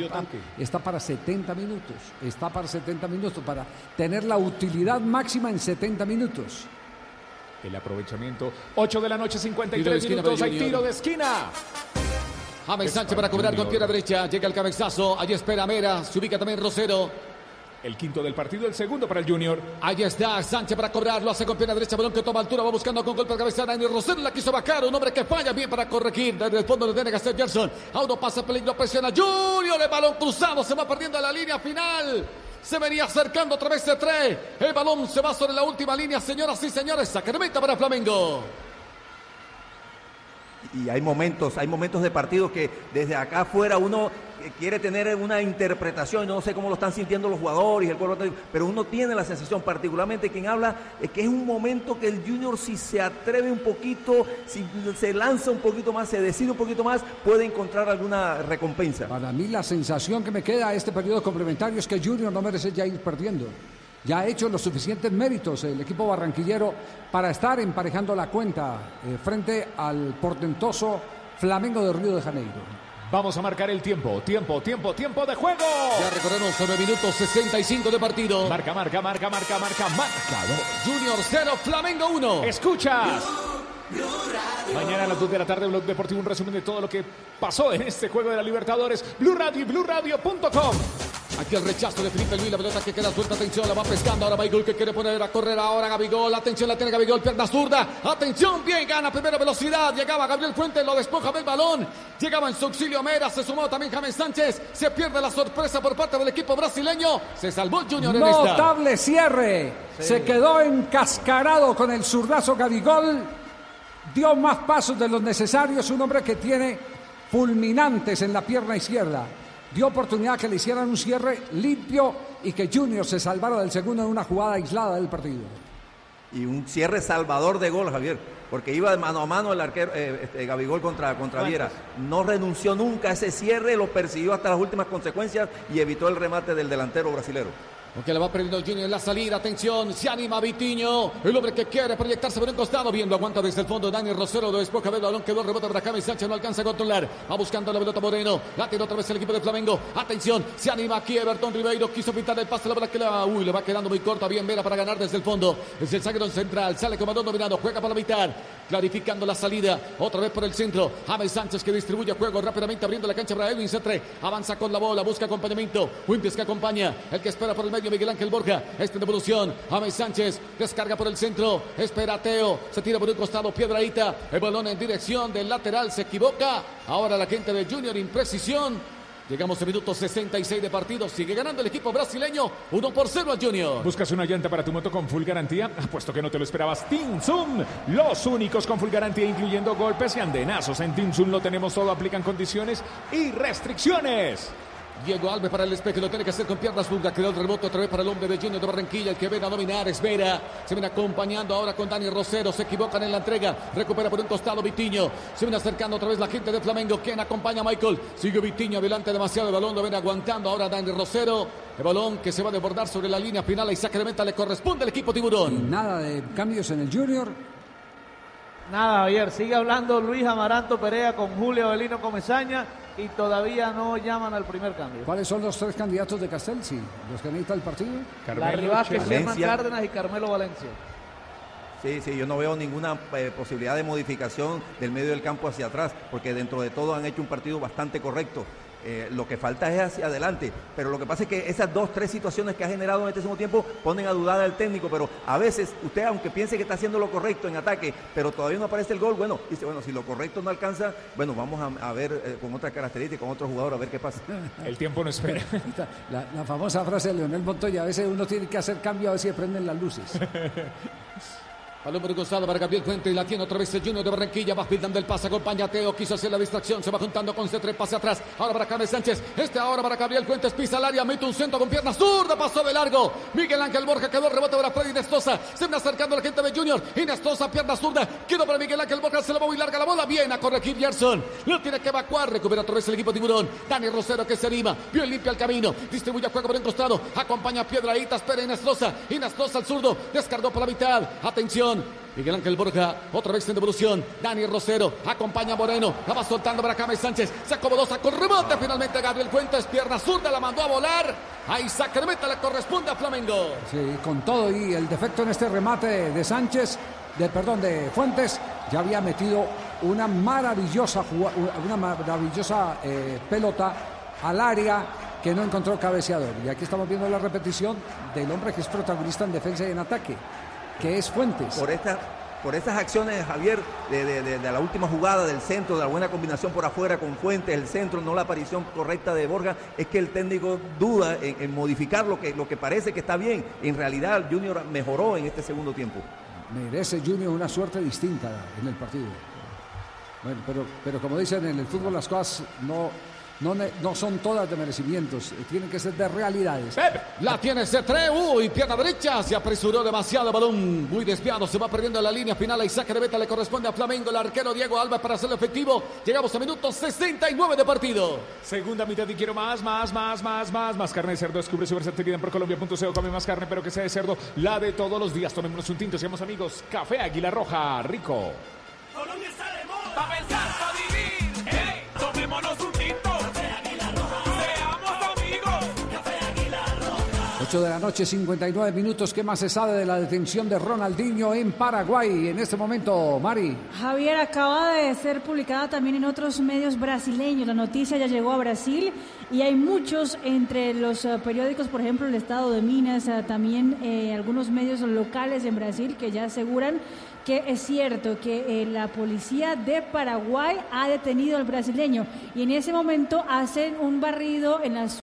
pa- para 70 minutos. Está para 70 minutos, para tener la utilidad máxima en 70 minutos. El aprovechamiento. 8 de la noche, Tiro de 53 esquina minutos. Hay tiro de esquina. James Sánchez para cobrar con pierna derecha. Llega el cabezazo. Allí espera Mera. Se ubica también Rosero. El quinto del partido, el segundo para el Junior. Ahí está Sánchez para cobrar. Lo hace con pierna derecha. Balón que toma altura. Va buscando con golpe de cabeza. Dani Rosero la quiso bajar. Un hombre que falla bien para corregir. Desde el fondo lo tiene que hacer Gerson. A uno pasa peligro. Presiona Junior. El balón cruzado. Se va perdiendo la línea final. Se venía acercando otra vez de tres. El balón se va sobre la última línea, señoras y señores. Sacramento para Flamengo. y hay momentos, hay momentos de partido que desde acá afuera uno quiere tener una interpretación, no sé cómo lo están sintiendo los jugadores, el cuerpo pero uno tiene la sensación, particularmente quien habla, es que es un momento que el Junior si se atreve un poquito, si se lanza un poquito más, se decide un poquito más, puede encontrar alguna recompensa. Para mí la sensación que me queda a este periodo complementario es que Junior no merece ya ir perdiendo. Ya ha hecho los suficientes méritos el equipo barranquillero para estar emparejando la cuenta eh, frente al portentoso Flamengo de Río de Janeiro. Vamos a marcar el tiempo. Tiempo, tiempo, tiempo de juego. Ya recorremos sobre minutos 65 de partido. Marca, marca, marca, marca, marca, marcador. Junior 0, Flamengo 1. Escuchas. Mañana a las 2 de la tarde, Blog Deportivo, un resumen de todo lo que pasó en este juego de la Libertadores. Blue Radio y BlueRadio.com. Aquí el rechazo de Felipe Luis, la pelota que queda suelta, atención, la va pescando, ahora Baigol que quiere poner a correr ahora Gabigol, atención, la tiene Gabigol, pierna zurda, atención, bien, gana primera velocidad, llegaba Gabriel Fuentes, lo despoja del balón, llegaba en su auxilio Mera, se sumó también James Sánchez, se pierde la sorpresa por parte del equipo brasileño, se salvó Junior en esta. Notable cierre. Se quedó encascarado con el zurdazo Gabigol. Dio más pasos de los necesarios. Un hombre que tiene fulminantes en la pierna izquierda. Dio oportunidad que le hicieran un cierre limpio y que Junior se salvara del segundo en una jugada aislada del partido. Y un cierre salvador de gol, Javier, porque iba de mano a mano el arquero eh, este, Gabigol contra, contra Viera. No renunció nunca a ese cierre, lo persiguió hasta las últimas consecuencias y evitó el remate del delantero brasilero. Porque le va perdiendo Junior en la salida. Atención, se anima Vitiño. El hombre que quiere proyectarse por un costado. Bien, lo aguanta desde el fondo. Dani Rosero lo despoja del balón. Quedó el rebote para James Sánchez. No alcanza a controlar. Va buscando la pelota Moreno. La tiene otra vez el equipo de Flamengo. Atención, se anima aquí Everton Ribeiro. Quiso pintar el pase. La bola que la. Uy, le va quedando muy corta. Bien, Vera para ganar desde el fondo. Es el zaguero central. Sale balón dominado. Juega para la mitad. Clarificando la salida. Otra vez por el centro. James Sánchez que distribuye juego rápidamente abriendo la cancha para Edwin Cetre. Avanza con la bola. Busca acompañamiento. Wimpies que acompaña. El que espera por el medio Miguel Ángel Borja. Esta devolución. James Sánchez descarga por el centro. Espera Teo. Se tira por un costado. Piedradita. El balón en dirección del lateral. Se equivoca. Ahora la gente de Junior. Imprecisión. Llegamos a minuto 66 de partido. Sigue ganando el equipo brasileño. 1 por 0 al Junior. ¿Buscas una llanta para tu moto con full garantía? Apuesto que no te lo esperabas. Team Zoom, los únicos con full garantía, incluyendo golpes y andenazos. En Team Zoom lo tenemos todo, aplican condiciones y restricciones. Diego Alves para el espejo, lo tiene que hacer con piernas zurda. Quedó el rebote otra vez para el hombre de Junior de Barranquilla, el que viene a dominar, espera. Se viene acompañando ahora con Dani Rosero. Se equivocan en la entrega. Recupera por un costado Vitiño. Se viene acercando otra vez la gente de Flamengo. Quien acompaña a Michael. Sigue Vitiño adelante demasiado el balón. Lo viene aguantando ahora Dani Rosero. El balón que se va a desbordar sobre la línea final y meta le corresponde al equipo Tiburón. Nada de cambios en el Junior. Nada, ayer sigue hablando Luis Amaranto Perea con Julio Avelino Comesaña y todavía no llaman al primer cambio. ¿Cuáles son los tres candidatos de Castelsi? ¿Los que necesita el partido? Germán Valencia. Cárdenas y Carmelo Valencia. Sí, sí, yo no veo ninguna eh, posibilidad de modificación del medio del campo hacia atrás, porque dentro de todo han hecho un partido bastante correcto. Eh, lo que falta es hacia adelante, pero lo que pasa es que esas dos, tres situaciones que ha generado en este segundo tiempo ponen a dudar al técnico, pero a veces usted, aunque piense que está haciendo lo correcto en ataque, pero todavía no aparece el gol, bueno, dice, bueno, si lo correcto no alcanza, bueno, vamos a, a ver eh, con otras características, con otro jugador, a ver qué pasa. [laughs] El tiempo no espera. La, la famosa frase de Leonel Montoya, a veces uno tiene que hacer cambio a ver si prenden las luces. [laughs] Balón por costado para Gabriel Fuente la tiene otra vez el Junior de Barranquilla. Va pintando el pase, acompaña Teo. Quiso hacer la distracción, se va juntando con C3, pase atrás. Ahora para James Sánchez. Este ahora para Gabriel Fuentes, pisa al área, mete un centro con pierna zurda, pasó de largo. Miguel Ángel Borja quedó el rebote para Freddy Nestosa. Se viene acercando la gente de Junior. Y Nestosa, pierna zurda. Quedó para Miguel Ángel Borja, se la va muy larga la bola. Bien a corregir Gerson. Lo tiene que evacuar, recupera otra vez el equipo Tiburón. Dani Rosero que se anima, bien limpia el camino. Distribuye juego por un costado. Acompaña a Piedraíta, espera Inestrosa. Inestrosa al zurdo, descargó por la mitad. Atención. Miguel Ángel Borja, otra vez en devolución. Dani Rosero, acompaña a Moreno. La va soltando para James Sánchez. Se acomodó, sacó el. Finalmente Gabriel Fuentes, pierna zurda, la mandó a volar. Ahí Sacramento le corresponde a Flamengo. Sí, con todo y el defecto en este remate de Sánchez, de perdón, de Fuentes, ya había metido una maravillosa una maravillosa eh, pelota al área que no encontró cabeceador. Y aquí estamos viendo la repetición del hombre que es protagonista en defensa y en ataque, que es Fuentes. Por esta, por estas acciones, Javier, de, de- de- de la última jugada del centro, de la buena combinación por afuera con Fuentes, el centro, no la aparición correcta de Borja, es que el técnico duda en, en modificar lo que, lo que parece que está bien. En realidad, Junior mejoró en este segundo tiempo. Merece Junior una suerte distinta en el partido. Bueno, pero, pero como dicen en el fútbol las cosas no, no, no son todas de merecimientos, eh, tienen que ser de realidades. La tiene C3, uy, pierna derecha, se apresuró demasiado, balón muy desviado, se va perdiendo la línea final, y saque de beta le corresponde a Flamengo, el arquero Diego Alba para hacerlo efectivo. Llegamos a minuto 69 de partido. Segunda mitad y quiero más, más, más, más, más. Más carne de cerdo. Descubre su versatilidad en procolombia.co. Come más carne, pero que sea de cerdo. La de todos los días. Tomémonos un tinto. Seamos amigos. Café Águila Roja. Rico. Colombia está de moda. Pa' pensar, 8 de la noche, 59 minutos. ¿Qué más se sabe de la detención de Ronaldinho en Paraguay en este momento, Mari? Javier acaba de ser publicada también en otros medios brasileños. La noticia ya llegó a Brasil y hay muchos entre los eh, periódicos, por ejemplo, el Estado de Minas, eh, también eh, algunos medios locales en Brasil que ya aseguran que es cierto que eh, la policía de Paraguay ha detenido al brasileño y en ese momento hacen un barrido en las